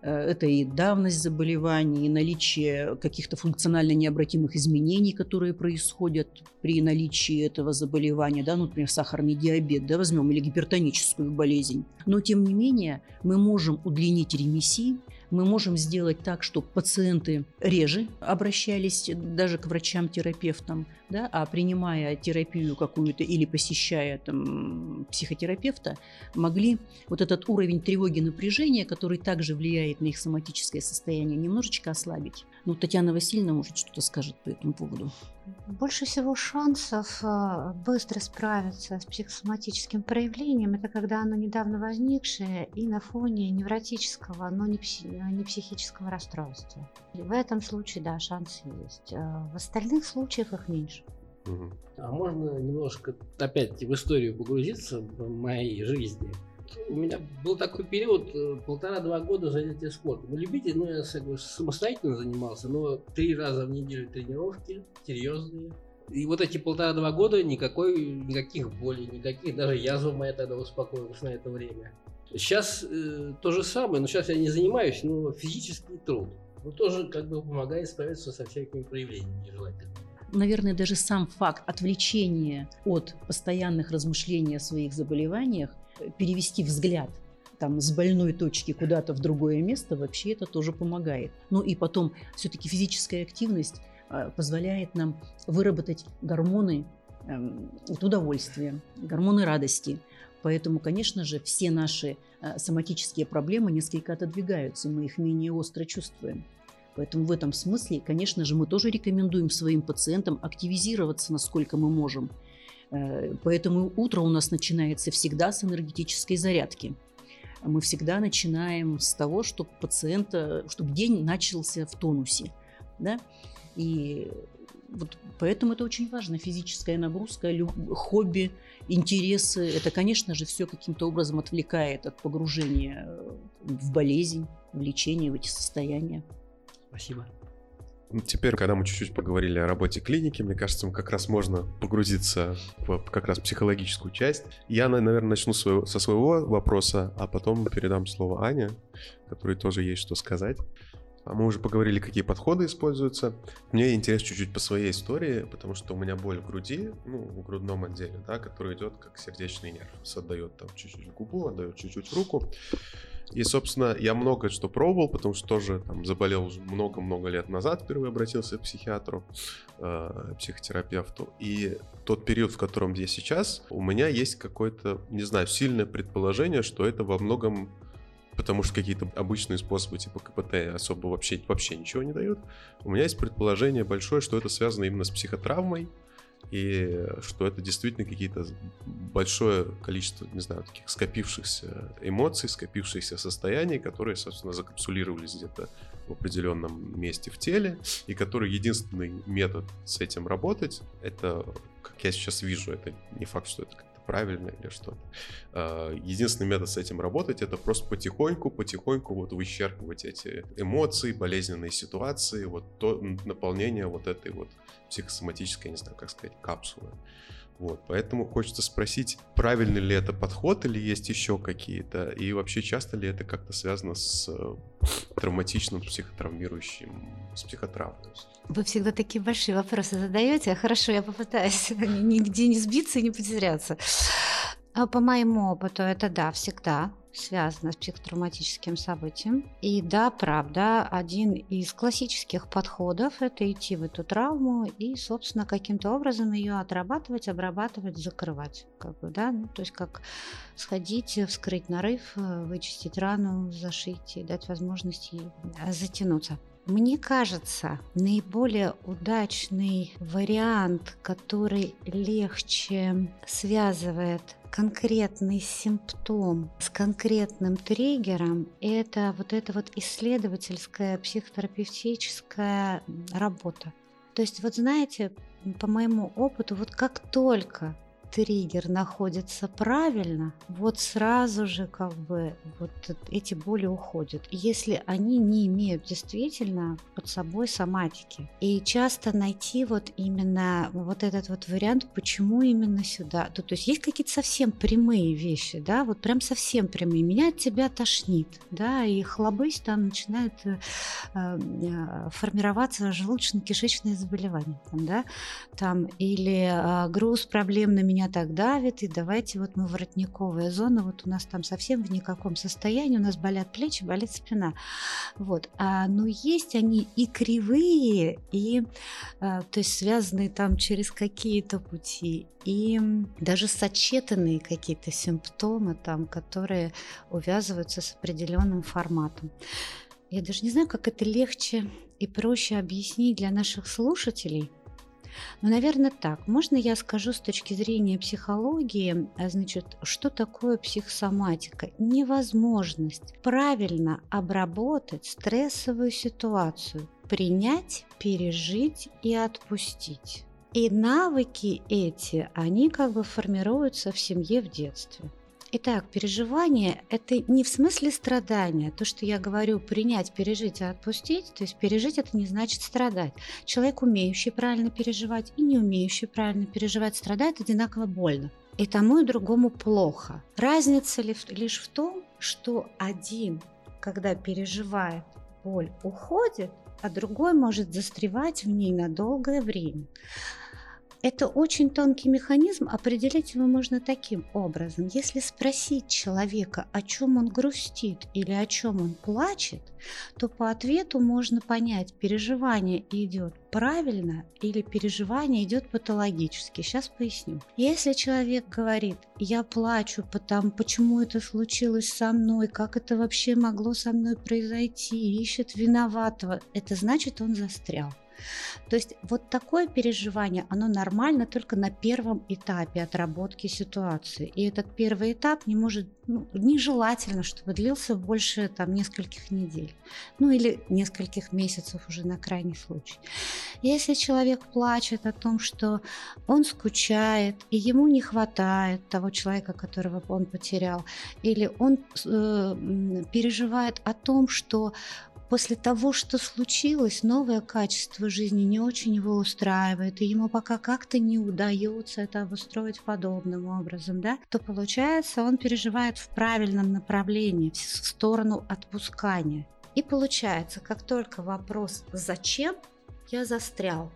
Э, это и давность заболеваний, и наличие каких-то функционально необратимых изменений, которые происходят при наличии этого заболевания, да, ну, например, сахарный диабет, да, возьмем, или гипертоническую болезнь. Но, тем не менее, мы можем удлинить ремиссии, мы можем сделать так, чтобы пациенты реже обращались даже к врачам-терапевтам, да, а принимая терапию какую-то или посещая там, психотерапевта, могли вот этот уровень тревоги напряжения, который также влияет на их соматическое состояние, немножечко ослабить. Ну, Татьяна Васильевна, может, что-то скажет по этому поводу. Больше всего шансов э, быстро справиться с психосоматическим проявлением, это когда оно недавно возникшее и на фоне невротического, но не, пси- не психического расстройства. В этом случае, да, шансы есть. Э, в остальных случаях их меньше. А можно немножко опять в историю погрузиться в моей жизни? У меня был такой период, э, полтора-два года занятия спортом. Вы любите, ну, я самостоятельно занимался, но три раза в неделю тренировки, серьезные. И вот эти полтора-два года никакой, никаких болей, никаких, даже язва моя тогда успокоилась на это время. Сейчас э, то же самое, но сейчас я не занимаюсь, но физический труд. Ну, тоже как бы помогает справиться со всякими проявлениями нежелательными. Наверное, даже сам факт отвлечения от постоянных размышлений о своих заболеваниях, перевести взгляд там, с больной точки куда-то в другое место, вообще это тоже помогает. Ну и потом все-таки физическая активность э, позволяет нам выработать гормоны э, удовольствия, гормоны радости. Поэтому, конечно же, все наши э, соматические проблемы несколько отодвигаются, мы их менее остро чувствуем. Поэтому в этом смысле, конечно же, мы тоже рекомендуем своим пациентам активизироваться, насколько мы можем. Э, поэтому утро у нас начинается всегда с энергетической зарядки мы всегда начинаем с того, чтобы пациента, чтобы день начался в тонусе. Да? И вот поэтому это очень важно. Физическая нагрузка, хобби, интересы. Это, конечно же, все каким-то образом отвлекает от погружения в болезнь, в лечение, в эти состояния. Спасибо. Теперь, когда мы чуть-чуть поговорили о работе клиники, мне кажется, как раз можно погрузиться в как раз психологическую часть. Я, наверное, начну со своего вопроса, а потом передам слово Ане, которой тоже есть что сказать. А мы уже поговорили, какие подходы используются. Мне интересно чуть-чуть по своей истории, потому что у меня боль в груди, ну, в грудном отделе, да, который идет как сердечный нерв. Отдает там чуть-чуть губу, отдает чуть-чуть руку. И, собственно, я много что пробовал, потому что тоже там заболел уже много-много лет назад, впервые обратился к психиатру, э, психотерапевту. И тот период, в котором я сейчас, у меня есть какое-то, не знаю, сильное предположение, что это во многом потому что какие-то обычные способы типа КПТ особо вообще, вообще ничего не дают. У меня есть предположение большое, что это связано именно с психотравмой, и что это действительно какие-то большое количество, не знаю, таких скопившихся эмоций, скопившихся состояний, которые, собственно, закапсулировались где-то в определенном месте в теле, и который единственный метод с этим работать, это, как я сейчас вижу, это не факт, что это правильно или что-то. А, единственный метод с этим работать это просто потихоньку, потихоньку вот вычерпывать эти эмоции, болезненные ситуации, вот то наполнение вот этой вот психосоматической, не знаю, как сказать, капсулы. Вот, поэтому хочется спросить, правильный ли это подход или есть еще какие-то, и вообще часто ли это как-то связано с э, травматичным, психотравмирующим, с психотравмой? Вы всегда такие большие вопросы задаете. Хорошо, я попытаюсь нигде не сбиться и не потеряться. А по моему опыту это да, всегда связано с психотравматическим событием. И да, правда, один из классических подходов – это идти в эту травму и, собственно, каким-то образом ее отрабатывать, обрабатывать, закрывать. Как бы, да? ну, то есть как сходить, вскрыть нарыв, вычистить рану, зашить и дать возможность ей затянуться. Мне кажется, наиболее удачный вариант, который легче связывает конкретный симптом с конкретным триггером, это вот эта вот исследовательская психотерапевтическая работа. То есть, вот знаете, по моему опыту, вот как только триггер находится правильно, вот сразу же как бы вот эти боли уходят. Если они не имеют действительно под собой соматики. И часто найти вот именно вот этот вот вариант, почему именно сюда. То, то есть есть какие-то совсем прямые вещи, да, вот прям совсем прямые. Меня от тебя тошнит, да, и хлобысь там начинает э, э, формироваться желудочно-кишечное заболевание, там, да, там, или э, груз проблем на меня меня так давит, и давайте вот мы воротниковая зона, вот у нас там совсем в никаком состоянии, у нас болят плечи, болит спина. Вот. А, но есть они и кривые, и а, то есть связанные там через какие-то пути, и даже сочетанные какие-то симптомы там, которые увязываются с определенным форматом. Я даже не знаю, как это легче и проще объяснить для наших слушателей – ну, наверное, так. Можно я скажу с точки зрения психологии, а, значит, что такое психосоматика? Невозможность правильно обработать стрессовую ситуацию, принять, пережить и отпустить. И навыки эти, они как бы формируются в семье в детстве. Итак, переживание – это не в смысле страдания. То, что я говорю, принять, пережить и отпустить, то есть пережить – это не значит страдать. Человек, умеющий правильно переживать и не умеющий правильно переживать, страдает одинаково больно. И тому и другому плохо. Разница лишь в том, что один, когда переживает боль, уходит, а другой может застревать в ней на долгое время. Это очень тонкий механизм, определить его можно таким образом. Если спросить человека, о чем он грустит или о чем он плачет, то по ответу можно понять, переживание идет правильно или переживание идет патологически. Сейчас поясню. Если человек говорит, я плачу, потому почему это случилось со мной, как это вообще могло со мной произойти, ищет виноватого, это значит, он застрял. То есть вот такое переживание, оно нормально только на первом этапе отработки ситуации. И этот первый этап не может, ну, нежелательно, чтобы длился больше там нескольких недель. Ну или нескольких месяцев уже на крайний случай. Если человек плачет о том, что он скучает, и ему не хватает того человека, которого он потерял, или он э, переживает о том, что после того, что случилось, новое качество жизни не очень его устраивает, и ему пока как-то не удается это обустроить подобным образом, да, то получается, он переживает в правильном направлении, в сторону отпускания. И получается, как только вопрос «зачем?» я застрял,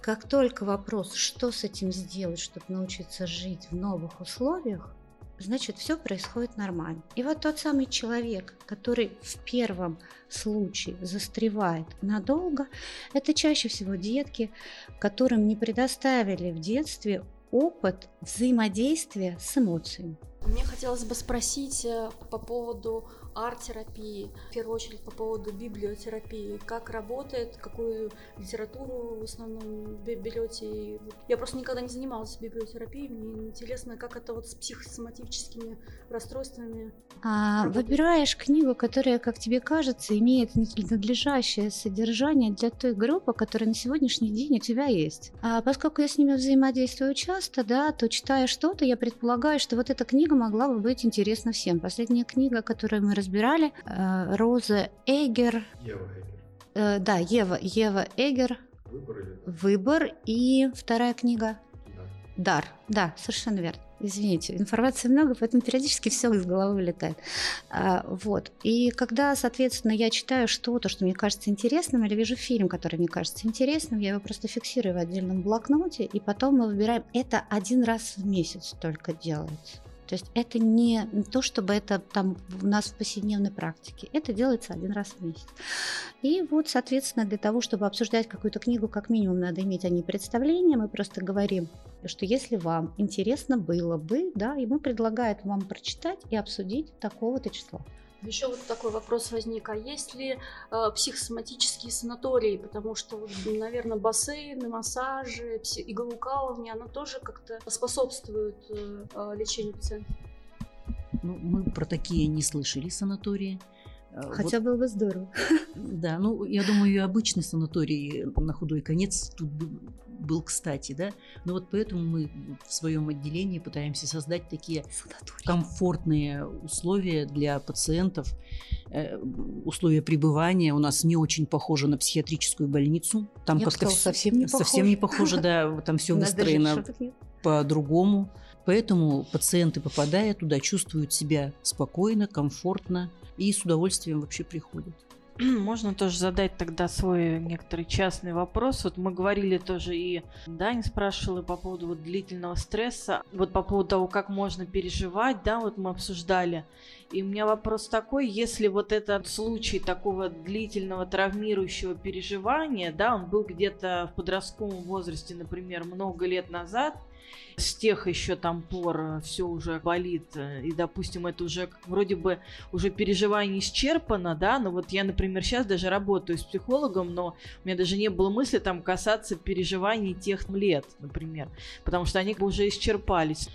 как только вопрос «что с этим сделать, чтобы научиться жить в новых условиях?», значит, все происходит нормально. И вот тот самый человек, который в первом случае застревает надолго, это чаще всего детки, которым не предоставили в детстве опыт взаимодействия с эмоциями. Мне хотелось бы спросить э, по поводу арт-терапии, в первую очередь по поводу библиотерапии, как работает, какую литературу в основном берете. Я просто никогда не занималась библиотерапией, мне интересно, как это вот с психосоматическими расстройствами. А, выбираешь книгу, которая, как тебе кажется, имеет надлежащее содержание для той группы, которая на сегодняшний день у тебя есть. А поскольку я с ними взаимодействую часто, да, то читая что-то, я предполагаю, что вот эта книга могла бы быть интересна всем. Последняя книга, которую мы разбирали, э, Роза Эгер. Ева Эгер. Э, да, Ева, Ева Эгер. Выбор или... Выбор. И вторая книга. Да. Дар. Да, совершенно верно. Извините, информации много, поэтому периодически все из головы вылетает. А, вот. И когда, соответственно, я читаю что-то, что мне кажется интересным, или вижу фильм, который мне кажется интересным, я его просто фиксирую в отдельном блокноте, и потом мы выбираем. Это один раз в месяц только делается. То есть это не то, чтобы это там у нас в повседневной практике. Это делается один раз в месяц. И вот, соответственно, для того, чтобы обсуждать какую-то книгу, как минимум надо иметь о ней представление. Мы просто говорим, что если вам интересно было бы, да, и мы предлагаем вам прочитать и обсудить такого-то числа. Еще вот такой вопрос возник, а есть ли э, психосоматические санатории, потому что, наверное, бассейны, массажи, иглоукалывание, оно тоже как-то способствует э, э, лечению пациента? Ну, мы про такие не слышали санатории. Э, Хотя вот, было бы здорово. Да, ну, я думаю, и обычный санаторий на худой конец тут был кстати, да. Но вот поэтому мы в своем отделении пытаемся создать такие санаторий. комфортные условия для пациентов, э, условия пребывания. У нас не очень похоже на психиатрическую больницу. Там как-то совсем не похоже. Совсем не похоже, да. Там все выстроено по-другому. Поэтому пациенты, попадая туда, чувствуют себя спокойно, комфортно и с удовольствием вообще приходят. Можно тоже задать тогда свой некоторый частный вопрос. Вот мы говорили тоже и Дань спрашивала по поводу вот длительного стресса, вот по поводу того, как можно переживать, да, вот мы обсуждали. И у меня вопрос такой, если вот этот случай такого длительного травмирующего переживания, да, он был где-то в подростковом возрасте, например, много лет назад, с тех еще там пор э, все уже болит, э, и, допустим, это уже вроде бы уже переживание исчерпано, да, но вот я, например, сейчас даже работаю с психологом, но у меня даже не было мысли там касаться переживаний тех лет, например, потому что они уже исчерпались.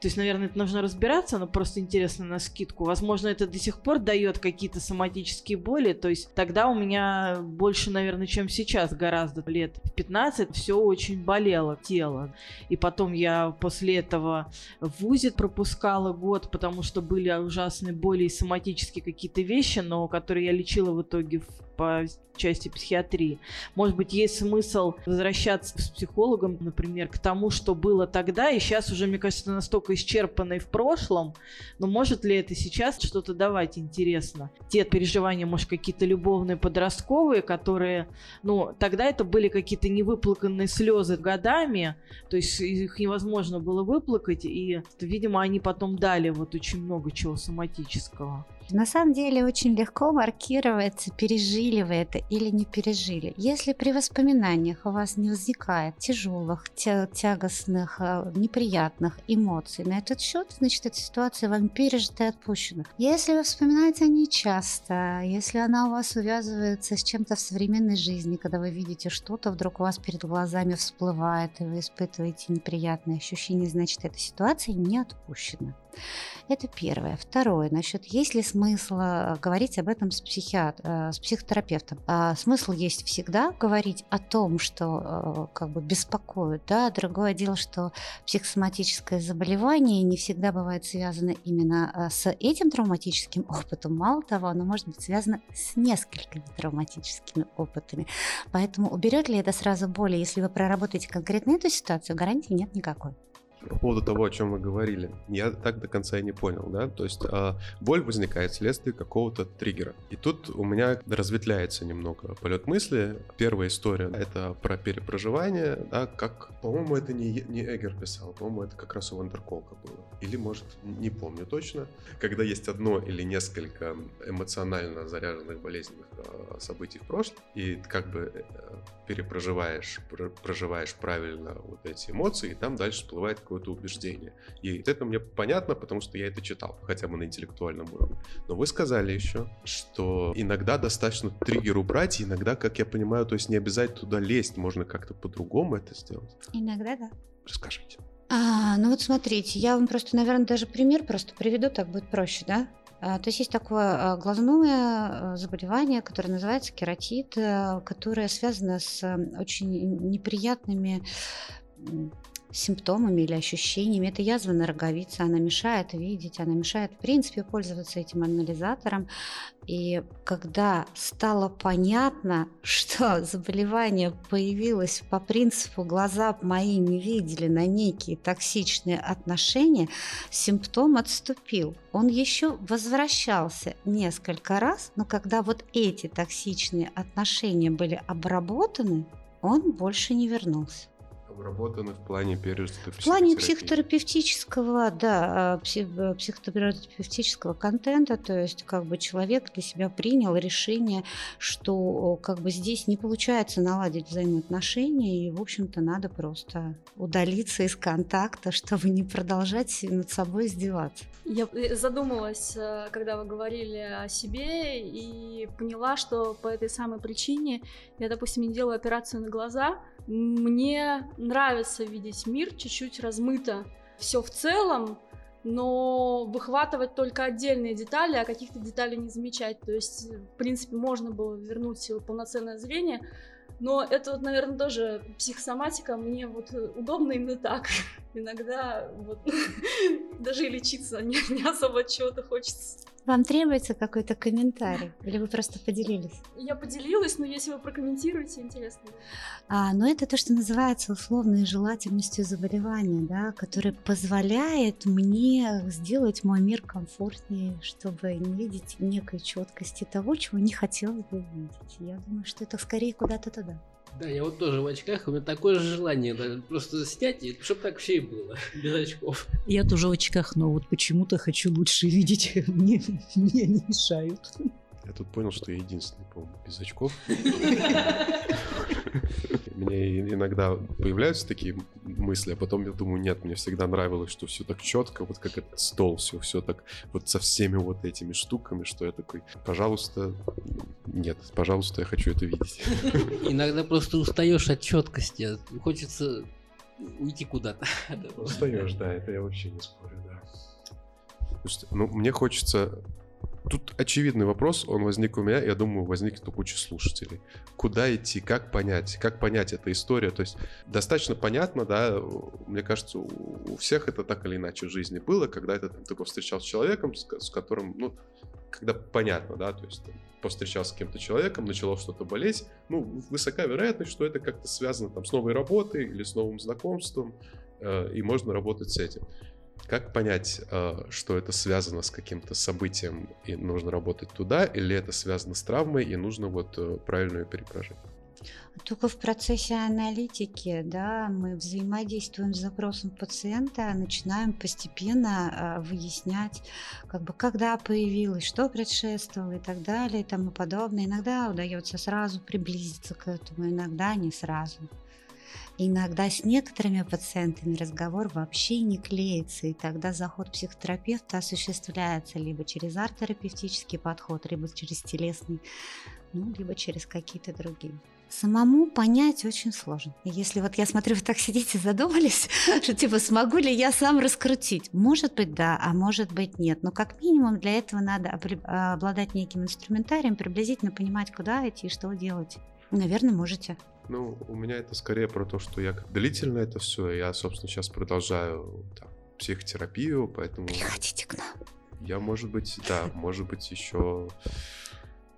То есть, наверное, это нужно разбираться, но просто интересно на скидку. Возможно, это до сих пор дает какие-то соматические боли. То есть тогда у меня больше, наверное, чем сейчас, гораздо лет в 15, все очень болело тело. И потом я после этого в ВУЗе пропускала год, потому что были ужасные боли и соматические какие-то вещи, но которые я лечила в итоге в по части психиатрии. Может быть, есть смысл возвращаться с психологом, например, к тому, что было тогда, и сейчас уже, мне кажется, настолько исчерпано и в прошлом, но может ли это сейчас что-то давать интересно? Те переживания, может, какие-то любовные, подростковые, которые, ну, тогда это были какие-то невыплаканные слезы годами, то есть их невозможно было выплакать, и, видимо, они потом дали вот очень много чего соматического. На самом деле очень легко маркировается, пережили вы это или не пережили. Если при воспоминаниях у вас не возникает тяжелых, тягостных, э, неприятных эмоций на этот счет, значит, эта ситуация вам пережита и отпущена. Если вы вспоминаете о ней часто, если она у вас увязывается с чем-то в современной жизни, когда вы видите что-то, вдруг у вас перед глазами всплывает, и вы испытываете неприятные ощущения, значит, эта ситуация не отпущена. Это первое. Второе, насчет есть ли смысл э, говорить об этом с, психиат, э, с психотерапевтом. А, смысл есть всегда говорить о том, что э, как бы беспокоит. Да? Другое дело, что психосоматическое заболевание не всегда бывает связано именно с этим травматическим опытом. Мало того, оно может быть связано с несколькими травматическими опытами. Поэтому уберет ли это сразу боль, если вы проработаете конкретно эту ситуацию, гарантии нет никакой по поводу того, о чем вы говорили, я так до конца и не понял, да, то есть э, боль возникает вследствие какого-то триггера. И тут у меня разветвляется немного полет мысли. Первая история — это про перепроживание, да, как, по-моему, это не, не Эггер писал, по-моему, это как раз у Вандерколка было. Или, может, не помню точно. Когда есть одно или несколько эмоционально заряженных болезненных э, событий в прошлом, и как бы э, перепроживаешь, проживаешь правильно вот эти эмоции, и там дальше всплывает какое-то убеждение. И это мне понятно, потому что я это читал, хотя бы на интеллектуальном уровне. Но вы сказали еще, что иногда достаточно триггер убрать, иногда, как я понимаю, то есть не обязательно туда лезть, можно как-то по-другому это сделать. Иногда, да. Расскажите. А, ну вот смотрите, я вам просто, наверное, даже пример просто приведу, так будет проще, да? А, то есть есть такое а, глазное а, заболевание, которое называется кератит, которое связано с очень неприятными симптомами или ощущениями. Это язва на роговице, она мешает видеть, она мешает, в принципе, пользоваться этим анализатором. И когда стало понятно, что заболевание появилось по принципу «глаза мои не видели» на некие токсичные отношения, симптом отступил. Он еще возвращался несколько раз, но когда вот эти токсичные отношения были обработаны, он больше не вернулся обработаны в плане пережитых В плане психотерапевтического, да, а, э, психотерапевтического контента, то есть как бы человек для себя принял решение, что как бы здесь не получается наладить взаимоотношения, и, в общем-то, надо просто удалиться из контакта, чтобы не продолжать над собой издеваться. Я э, задумалась, э, когда вы говорили о себе, и поняла, что по этой самой причине я, допустим, не делаю операцию на глаза, мне нравится видеть мир чуть-чуть размыто. Все в целом, но выхватывать только отдельные детали, а каких-то деталей не замечать. То есть, в принципе, можно было вернуть полноценное зрение, но это вот, наверное, тоже психосоматика. Мне вот удобно именно так. Иногда вот даже и лечиться не, не особо чего-то хочется. Вам требуется какой-то комментарий? Или вы просто поделились? Я поделилась, но если вы прокомментируете, интересно. А, но это то, что называется условной желательностью заболевания, да, которое позволяет мне сделать мой мир комфортнее, чтобы не видеть некой четкости того, чего не хотелось бы видеть. Я думаю, что это скорее куда-то туда. Да, я вот тоже в очках, у меня такое же желание да, просто снять, чтобы так все и было, без очков. Я тоже в очках, но вот почему-то хочу лучше видеть, мне, мне не мешают. Я тут понял, что я единственный, по-моему, без очков. Мне иногда появляются такие мысли, а потом я думаю, нет, мне всегда нравилось, что все так четко, вот как этот стол, все, все так вот со всеми вот этими штуками, что я такой, пожалуйста, нет, пожалуйста, я хочу это видеть. Иногда просто устаешь от четкости, хочется уйти куда-то. Устаешь, да, это я вообще не спорю, да. Слушайте, ну, мне хочется Тут очевидный вопрос, он возник у меня, я думаю, возникнет у кучи слушателей. Куда идти, как понять, как понять эту историю? То есть достаточно понятно, да, мне кажется, у всех это так или иначе в жизни было, когда это, ты повстречался с человеком, с, с которым, ну, когда понятно, да, то есть там, повстречался с каким-то человеком, начало что-то болеть, ну, высока вероятность, что это как-то связано там с новой работой или с новым знакомством, э, и можно работать с этим. Как понять, э, что это связано с каким-то событием и нужно работать туда, или это связано с травмой и нужно вот э, правильно ее перепрожить? Только в процессе аналитики, да, мы взаимодействуем с запросом пациента, начинаем постепенно э, выяснять, как бы, когда появилось, что предшествовало и так далее и тому подобное. Иногда удается сразу приблизиться к этому, иногда не сразу. Иногда с некоторыми пациентами разговор вообще не клеится, и тогда заход психотерапевта осуществляется либо через арт-терапевтический подход, либо через телесный, ну, либо через какие-то другие самому понять очень сложно. Если вот я смотрю, вы так сидите, задумались, что типа смогу ли я сам раскрутить? Может быть, да, а может быть, нет. Но как минимум для этого надо обладать неким инструментарием, приблизительно понимать, куда идти и что делать. Наверное, можете. Ну, у меня это скорее про то, что я длительно это все. Я, собственно, сейчас продолжаю там, психотерапию, поэтому... Приходите к нам. Я, может быть, да, может быть, еще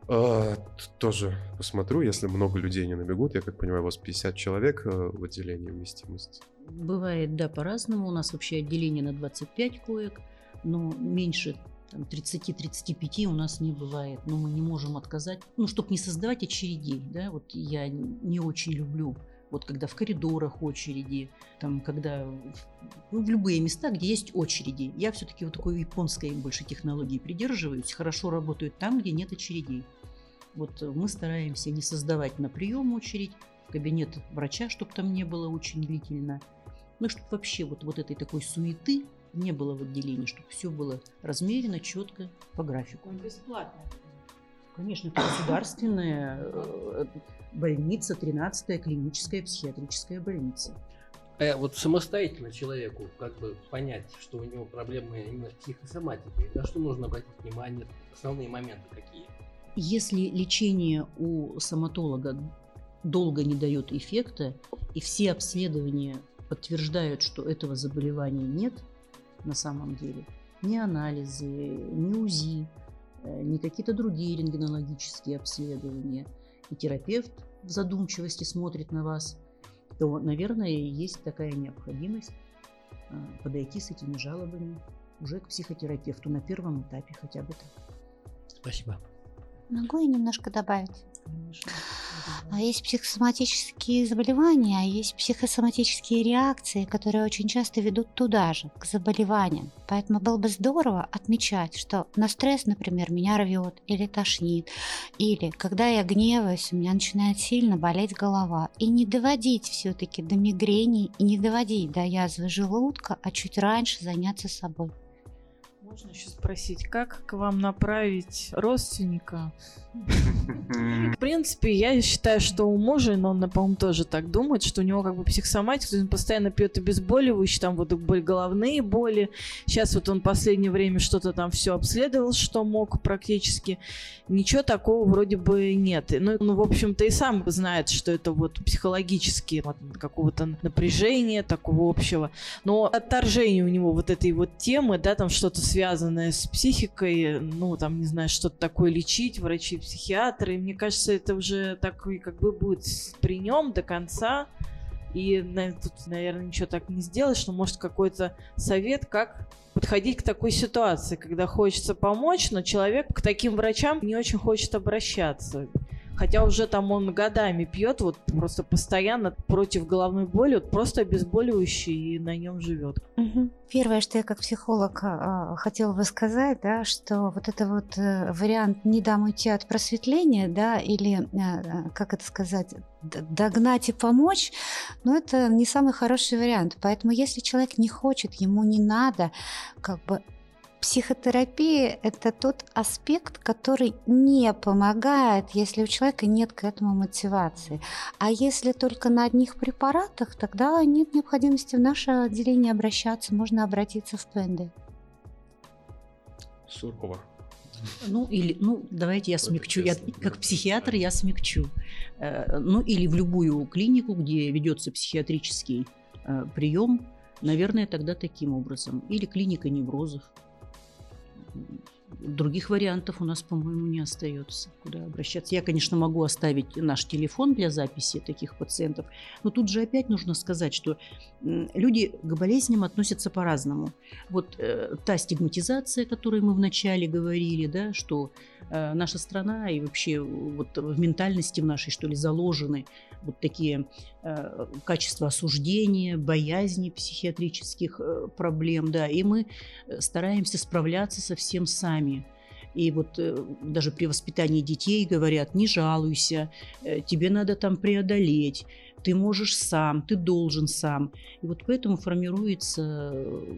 а, тоже посмотрю, если много людей не набегут. Я как понимаю, у вас 50 человек э, в отделении вместимости. Бывает, да, по-разному. У нас вообще отделение на 25 коек, но меньше 30-35 у нас не бывает. Но мы не можем отказать, ну, чтобы не создавать очередей. Да? Вот я не очень люблю вот когда в коридорах очереди, там, когда ну, в любые места, где есть очереди. Я все-таки вот такой японской больше технологии придерживаюсь, хорошо работают там, где нет очередей. Вот мы стараемся не создавать на прием очередь, в кабинет врача, чтобы там не было очень длительно. Ну, чтобы вообще вот, вот этой такой суеты не было в отделении, чтобы все было размеренно, четко, по графику. Бесплатно. Конечно, это государственная э, больница, 13-я клиническая психиатрическая больница. А вот самостоятельно человеку как бы понять, что у него проблемы именно с психосоматикой, на что нужно обратить внимание, основные моменты какие? Если лечение у стоматолога долго не дает эффекта, и все обследования подтверждают, что этого заболевания нет на самом деле, ни анализы, ни УЗИ, Э, не какие-то другие рентгенологические обследования, и терапевт в задумчивости смотрит на вас, то, наверное, есть такая необходимость э, подойти с этими жалобами уже к психотерапевту на первом этапе хотя бы так. Спасибо. Могу я немножко добавить? А есть психосоматические заболевания, а есть психосоматические реакции, которые очень часто ведут туда же, к заболеваниям. Поэтому было бы здорово отмечать, что на стресс, например, меня рвет или тошнит, или когда я гневаюсь, у меня начинает сильно болеть голова. И не доводить все-таки до мигрени, и не доводить до язвы желудка, а чуть раньше заняться собой. Можно еще спросить, как к вам направить родственника? В принципе, я считаю, что у мужа, но он, по-моему, тоже так думает, что у него как бы психосоматика, он постоянно пьет обезболивающие, там вот головные боли. Сейчас вот он в последнее время что-то там все обследовал, что мог практически. Ничего такого вроде бы нет. Ну, ну в общем-то, и сам знает, что это вот психологически вот, какого-то напряжения такого общего. Но отторжение у него вот этой вот темы, да, там что-то связанное с психикой, ну, там, не знаю, что-то такое лечить, врачи психиатры. И мне кажется, это уже такой как бы будет при нем до конца. И тут, наверное, ничего так не сделаешь, но может какой-то совет, как подходить к такой ситуации, когда хочется помочь, но человек к таким врачам не очень хочет обращаться. Хотя уже там он годами пьет, вот просто постоянно против головной боли, вот просто обезболивающий и на нем живет. Угу. Первое, что я как психолог а, хотела бы сказать, да, что вот это вот а, вариант не дам уйти от просветления, да, или, а, как это сказать, догнать и помочь, но это не самый хороший вариант. Поэтому если человек не хочет, ему не надо, как бы Психотерапия – это тот аспект, который не помогает, если у человека нет к этому мотивации. А если только на одних препаратах, тогда нет необходимости в наше отделение обращаться, можно обратиться в ПНД. Суркова. Ну, или, ну, давайте я смягчу. Я, как психиатр я смягчу. Э, ну, или в любую клинику, где ведется психиатрический э, прием, наверное, тогда таким образом. Или клиника неврозов других вариантов у нас, по-моему, не остается, куда обращаться. Я, конечно, могу оставить наш телефон для записи таких пациентов, но тут же опять нужно сказать, что люди к болезням относятся по-разному. Вот э, та стигматизация, о которой мы вначале говорили, да, что э, наша страна и вообще вот в ментальности в нашей, что ли, заложены вот такие э, качества осуждения, боязни психиатрических э, проблем, да, и мы э, стараемся справляться со всем сами. И вот э, даже при воспитании детей говорят, не жалуйся, э, тебе надо там преодолеть, ты можешь сам, ты должен сам. И вот поэтому формируется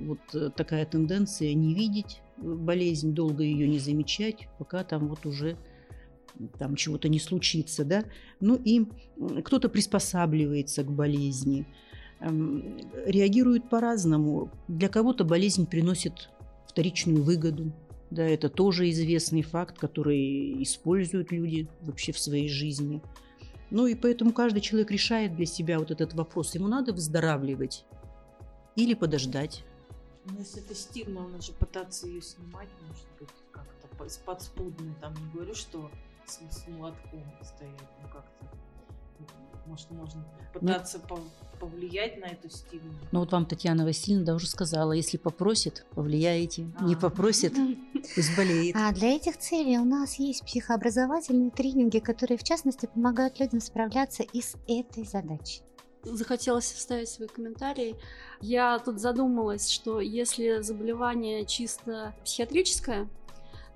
вот такая тенденция не видеть болезнь, долго ее не замечать, пока там вот уже там чего-то не случится, да. Ну и кто-то приспосабливается к болезни, эм, реагирует по-разному. Для кого-то болезнь приносит вторичную выгоду, да, это тоже известный факт, который используют люди вообще в своей жизни. Ну и поэтому каждый человек решает для себя вот этот вопрос. Ему надо выздоравливать или подождать. Ну, если это стигма, нужно пытаться ее снимать, может быть, как-то с подспудной. Там не говорю, что с, с молотком стоять, ну как-то. Может, можно пытаться ну, повлиять на эту стигму. Ну вот вам Татьяна Васильевна да, уже сказала, если попросит, повлияете. А-а-а. Не попросит, пусть болеет. А для этих целей у нас есть психообразовательные тренинги, которые, в частности, помогают людям справляться и с этой задачей захотелось вставить свой комментарий. Я тут задумалась, что если заболевание чисто психиатрическое,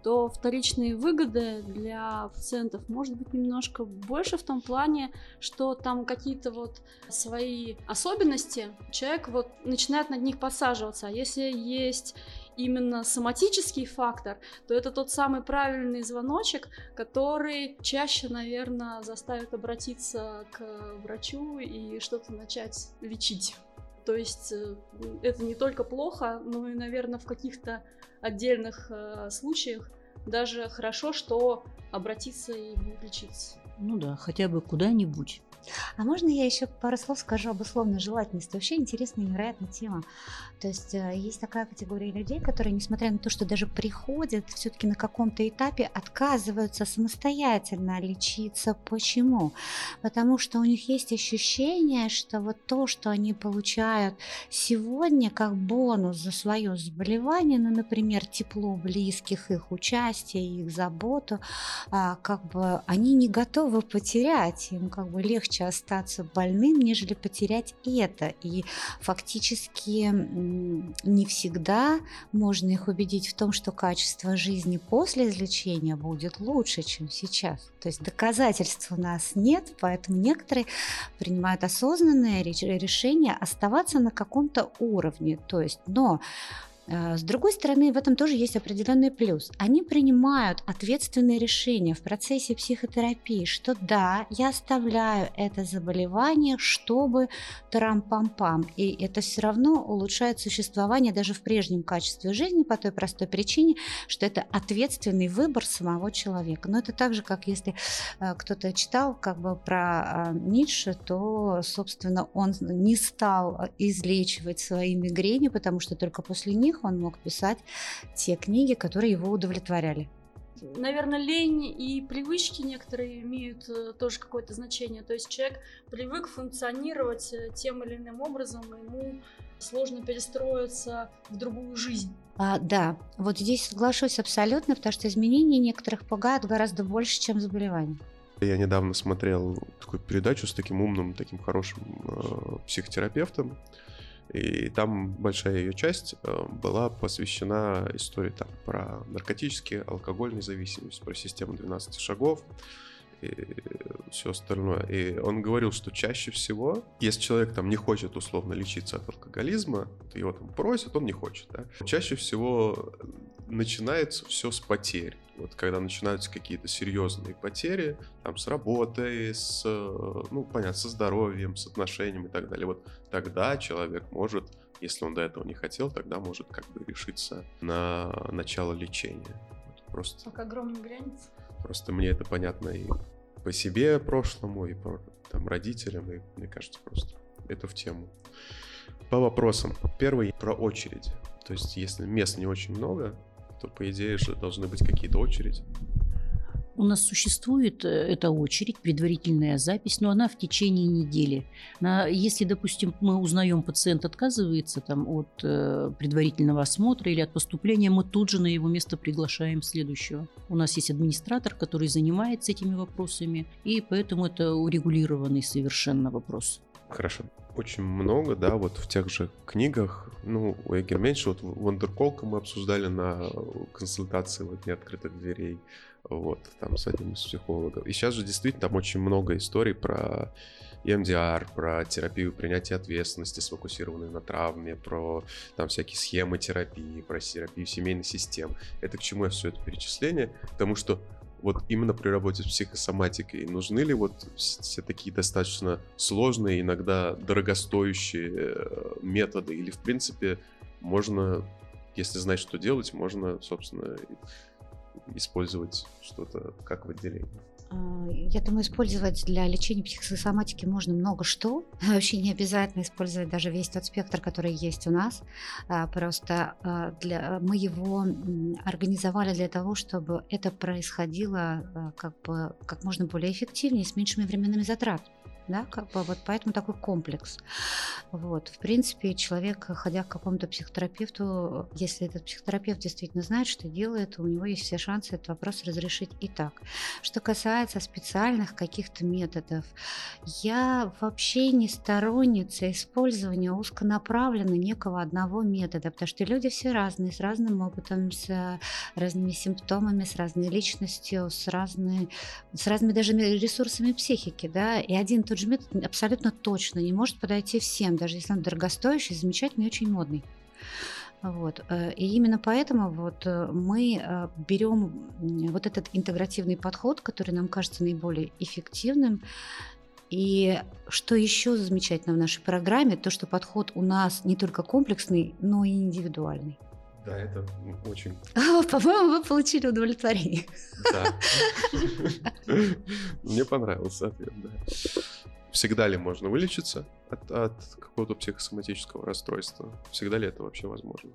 то вторичные выгоды для пациентов может быть немножко больше в том плане, что там какие-то вот свои особенности, человек вот начинает над них подсаживаться. А если есть именно соматический фактор, то это тот самый правильный звоночек, который чаще, наверное, заставит обратиться к врачу и что-то начать лечить. То есть э, это не только плохо, но и, наверное, в каких-то отдельных э, случаях даже хорошо, что обратиться и лечиться. Ну да, хотя бы куда-нибудь. А можно я еще пару слов скажу об условной желательности? Вообще интересная невероятная тема. То есть э, есть такая категория людей, которые, несмотря на то, что даже приходят, все-таки на каком-то этапе отказываются самостоятельно лечиться. Почему? Потому что у них есть ощущение, что вот то, что они получают сегодня как бонус за свое заболевание, ну, например, тепло близких, их участие, их заботу, а, как бы они не готовы потерять, им как бы легче легче остаться больным, нежели потерять это. И фактически не всегда можно их убедить в том, что качество жизни после излечения будет лучше, чем сейчас. То есть доказательств у нас нет, поэтому некоторые принимают осознанное решение оставаться на каком-то уровне. То есть, но с другой стороны, в этом тоже есть определенный плюс. Они принимают ответственные решения в процессе психотерапии, что да, я оставляю это заболевание, чтобы тарам-пам-пам. И это все равно улучшает существование даже в прежнем качестве жизни по той простой причине, что это ответственный выбор самого человека. Но это так же, как если э, кто-то читал как бы про э, Ницше, то, собственно, он не стал излечивать свои мигрени, потому что только после них них он мог писать те книги, которые его удовлетворяли. Наверное, лень и привычки некоторые имеют э, тоже какое-то значение. То есть человек привык функционировать э, тем или иным образом, ему сложно перестроиться в другую жизнь. А, да, вот здесь соглашусь абсолютно, потому что изменения некоторых пугают гораздо больше, чем заболевания. Я недавно смотрел такую передачу с таким умным, таким хорошим э, психотерапевтом. И там большая ее часть э, была посвящена истории там, про наркотические, алкогольные зависимости, про систему 12 шагов и все остальное. И он говорил, что чаще всего, если человек там не хочет условно лечиться от алкоголизма, его там просят, он не хочет. Да? Чаще всего начинается все с потерь. Вот когда начинаются какие-то серьезные потери, там с работой, с, ну, понятно, со здоровьем, с отношениями и так далее, вот тогда человек может, если он до этого не хотел, тогда может как бы решиться на начало лечения. Вот просто... Как огромный границ. Просто мне это понятно и по себе прошлому, и по там, родителям, и мне кажется, просто это в тему. По вопросам. Первый про очереди. То есть, если мест не очень много, то, по идее же, должны быть какие-то очереди. У нас существует э, эта очередь, предварительная запись, но она в течение недели. На, если, допустим, мы узнаем, пациент отказывается там, от э, предварительного осмотра или от поступления, мы тут же на его место приглашаем следующего. У нас есть администратор, который занимается этими вопросами, и поэтому это урегулированный совершенно вопрос. Хорошо. Очень много, да, вот в тех же книгах, ну, у Эгер меньше, вот Вандерколка мы обсуждали на консультации вот «Дне открытых дверей», вот, там с одним из психологов. И сейчас же действительно там очень много историй про EMDR, про терапию принятия ответственности, сфокусированную на травме, про там всякие схемы терапии, про терапию семейной систем. Это к чему я все это перечисление? Потому что вот именно при работе с психосоматикой нужны ли вот все такие достаточно сложные, иногда дорогостоящие э, методы? Или, в принципе, можно, если знать, что делать, можно, собственно, использовать что-то как в отделении? А, я думаю, использовать для лечения психосоматики можно много что. Вообще не обязательно использовать даже весь тот спектр, который есть у нас. А, просто а, для, мы его организовали для того, чтобы это происходило как, бы, как можно более эффективнее, с меньшими временными затратами да, как бы вот поэтому такой комплекс. Вот, в принципе, человек, ходя к какому-то психотерапевту, если этот психотерапевт действительно знает, что делает, у него есть все шансы этот вопрос разрешить и так. Что касается специальных каких-то методов, я вообще не сторонница использования узконаправленно некого одного метода, потому что люди все разные, с разным опытом, с разными симптомами, с разной личностью, с, разной, с разными даже ресурсами психики, да, и один тот тот же метод абсолютно точно не может подойти всем, даже если он дорогостоящий, замечательный и очень модный. Вот. Э, и именно поэтому вот э, мы э, берем вот этот интегративный подход, который нам кажется наиболее эффективным. И что еще замечательно в нашей программе, то, что подход у нас не только комплексный, но и индивидуальный. Да, это очень... По-моему, вы получили удовлетворение. Да. Мне понравился ответ, да. Всегда ли можно вылечиться от, от какого-то психосоматического расстройства? Всегда ли это вообще возможно?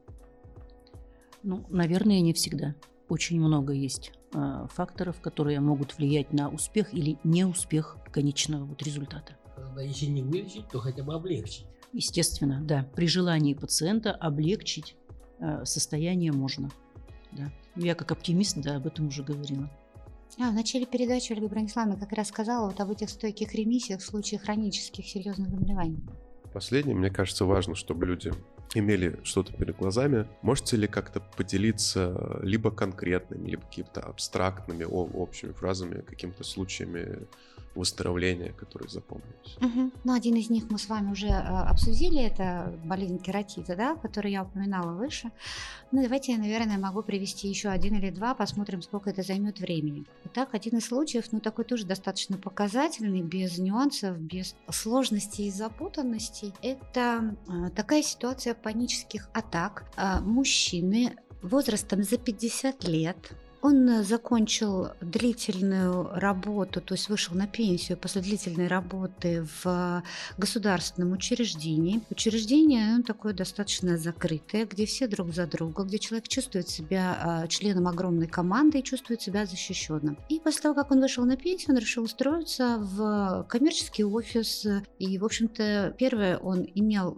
Ну, наверное, не всегда. Очень много есть э, факторов, которые могут влиять на успех или неуспех конечного вот результата. Если не вылечить, то хотя бы облегчить. Естественно, да. При желании пациента облегчить состояние можно. Да. Я как оптимист, да, об этом уже говорила. А, в начале передачи Ольга Брониславовна как раз сказала вот об этих стойких ремиссиях в случае хронических серьезных заболеваний. Последнее, мне кажется, важно, чтобы люди имели что-то перед глазами. Можете ли как-то поделиться либо конкретными, либо какими-то абстрактными, общими фразами, какими-то случаями выздоровления, которые запомнились. Угу. Ну, один из них мы с вами уже э, обсудили, это болезнь кератита, да, которую я упоминала выше. Ну, давайте я, наверное, могу привести еще один или два, посмотрим, сколько это займет времени. Итак, один из случаев, ну, такой тоже достаточно показательный, без нюансов, без сложностей и запутанностей. Это э, такая ситуация панических атак. Э, мужчины возрастом за 50 лет он э, закончил длительную работу, то есть вышел на пенсию после длительной работы в государственном учреждении. Учреждение ну, такое достаточно закрытое, где все друг за друга, где человек чувствует себя а, членом огромной команды и чувствует себя защищенным. И после того, как он вышел на пенсию, он решил устроиться в коммерческий офис. И, в общем-то, первое, он имел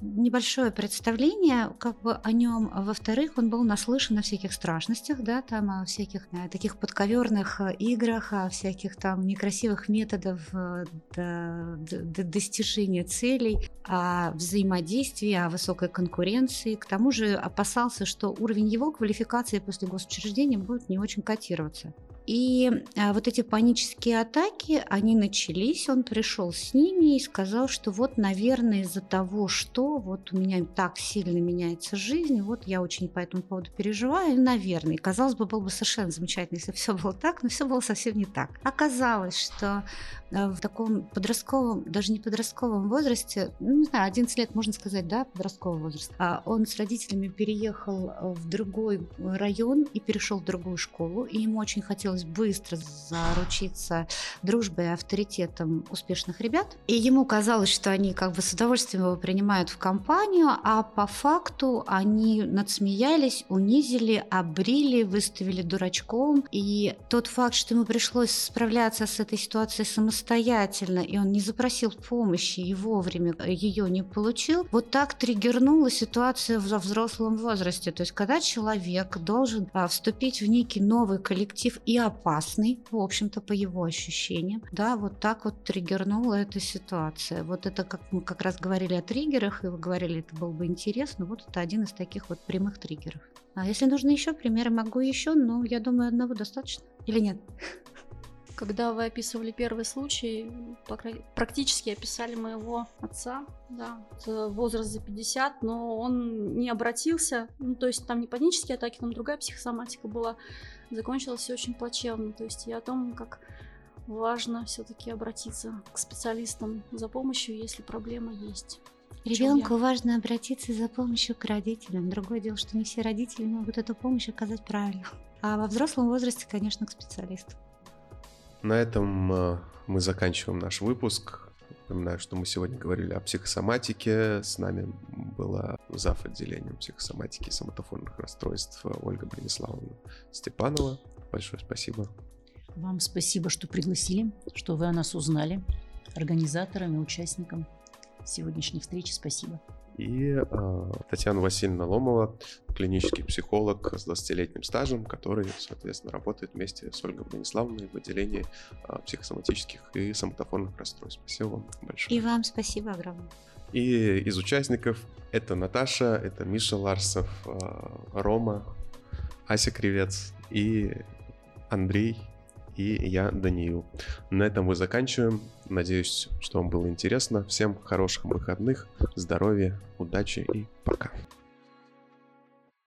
небольшое представление как бы о нем. Во-вторых, он был наслышан о всяких страшностях, да, там всяких э, таких подковерных э, играх, о всяких там некрасивых методов э, до, до достижения целей, о взаимодействии, о высокой конкуренции. К тому же опасался, что уровень его квалификации после госучреждения будет не очень котироваться. И а, вот эти панические атаки, они начались, он пришел с ними и сказал, что вот, наверное, из-за того, что вот у меня так сильно меняется жизнь, вот я очень по этому поводу переживаю, и, наверное, казалось бы, было бы совершенно замечательно, если все было так, но все было совсем не так. Оказалось, что в таком подростковом, даже не подростковом возрасте, ну, не знаю, 11 лет, можно сказать, да, подростковый возраст, а он с родителями переехал в другой район и перешел в другую школу, и ему очень хотелось быстро заручиться дружбой и авторитетом успешных ребят. И ему казалось, что они как бы с удовольствием его принимают в компанию, а по факту они надсмеялись, унизили, обрили, выставили дурачком. И тот факт, что ему пришлось справляться с этой ситуацией самостоятельно, и он не запросил помощи и вовремя ее не получил, вот так триггернула ситуация во взрослом возрасте. То есть, когда человек должен а, вступить в некий новый коллектив и опасный, в общем-то, по его ощущениям, да, вот так вот триггернула эта ситуация. Вот это, как мы как раз говорили о триггерах, и вы говорили, это было бы интересно, вот это один из таких вот прямых триггеров. А если нужны еще примеры, могу еще, но я думаю, одного достаточно. Или нет? Когда вы описывали первый случай, практически описали моего отца, да, возраст за 50, но он не обратился, ну, то есть там не панические атаки, там другая психосоматика была, закончилось все очень плачевно, то есть я о том, как важно все-таки обратиться к специалистам за помощью, если проблема есть. Ребенку важно обратиться за помощью к родителям. Другое дело, что не все родители могут эту помощь оказать правильно. А во взрослом возрасте, конечно, к специалисту. На этом э, мы заканчиваем наш выпуск. Напоминаю, что мы сегодня говорили о психосоматике. С нами была зав. отделением психосоматики и соматофонных расстройств Ольга Брониславовна Степанова. Большое спасибо. Вам спасибо, что пригласили, что вы о нас узнали. Организаторам и участникам сегодняшней встречи спасибо и э, Татьяна Васильевна Ломова, клинический психолог с 20-летним стажем, который, соответственно, работает вместе с Ольгой Брониславовной в отделении э, психосоматических и соматофонных расстройств. Спасибо вам большое. И вам спасибо огромное. И из участников это Наташа, это Миша Ларсов, э, Рома, Ася Кривец и Андрей и я Даниил. На этом мы заканчиваем. Надеюсь, что вам было интересно. Всем хороших выходных, здоровья, удачи и пока.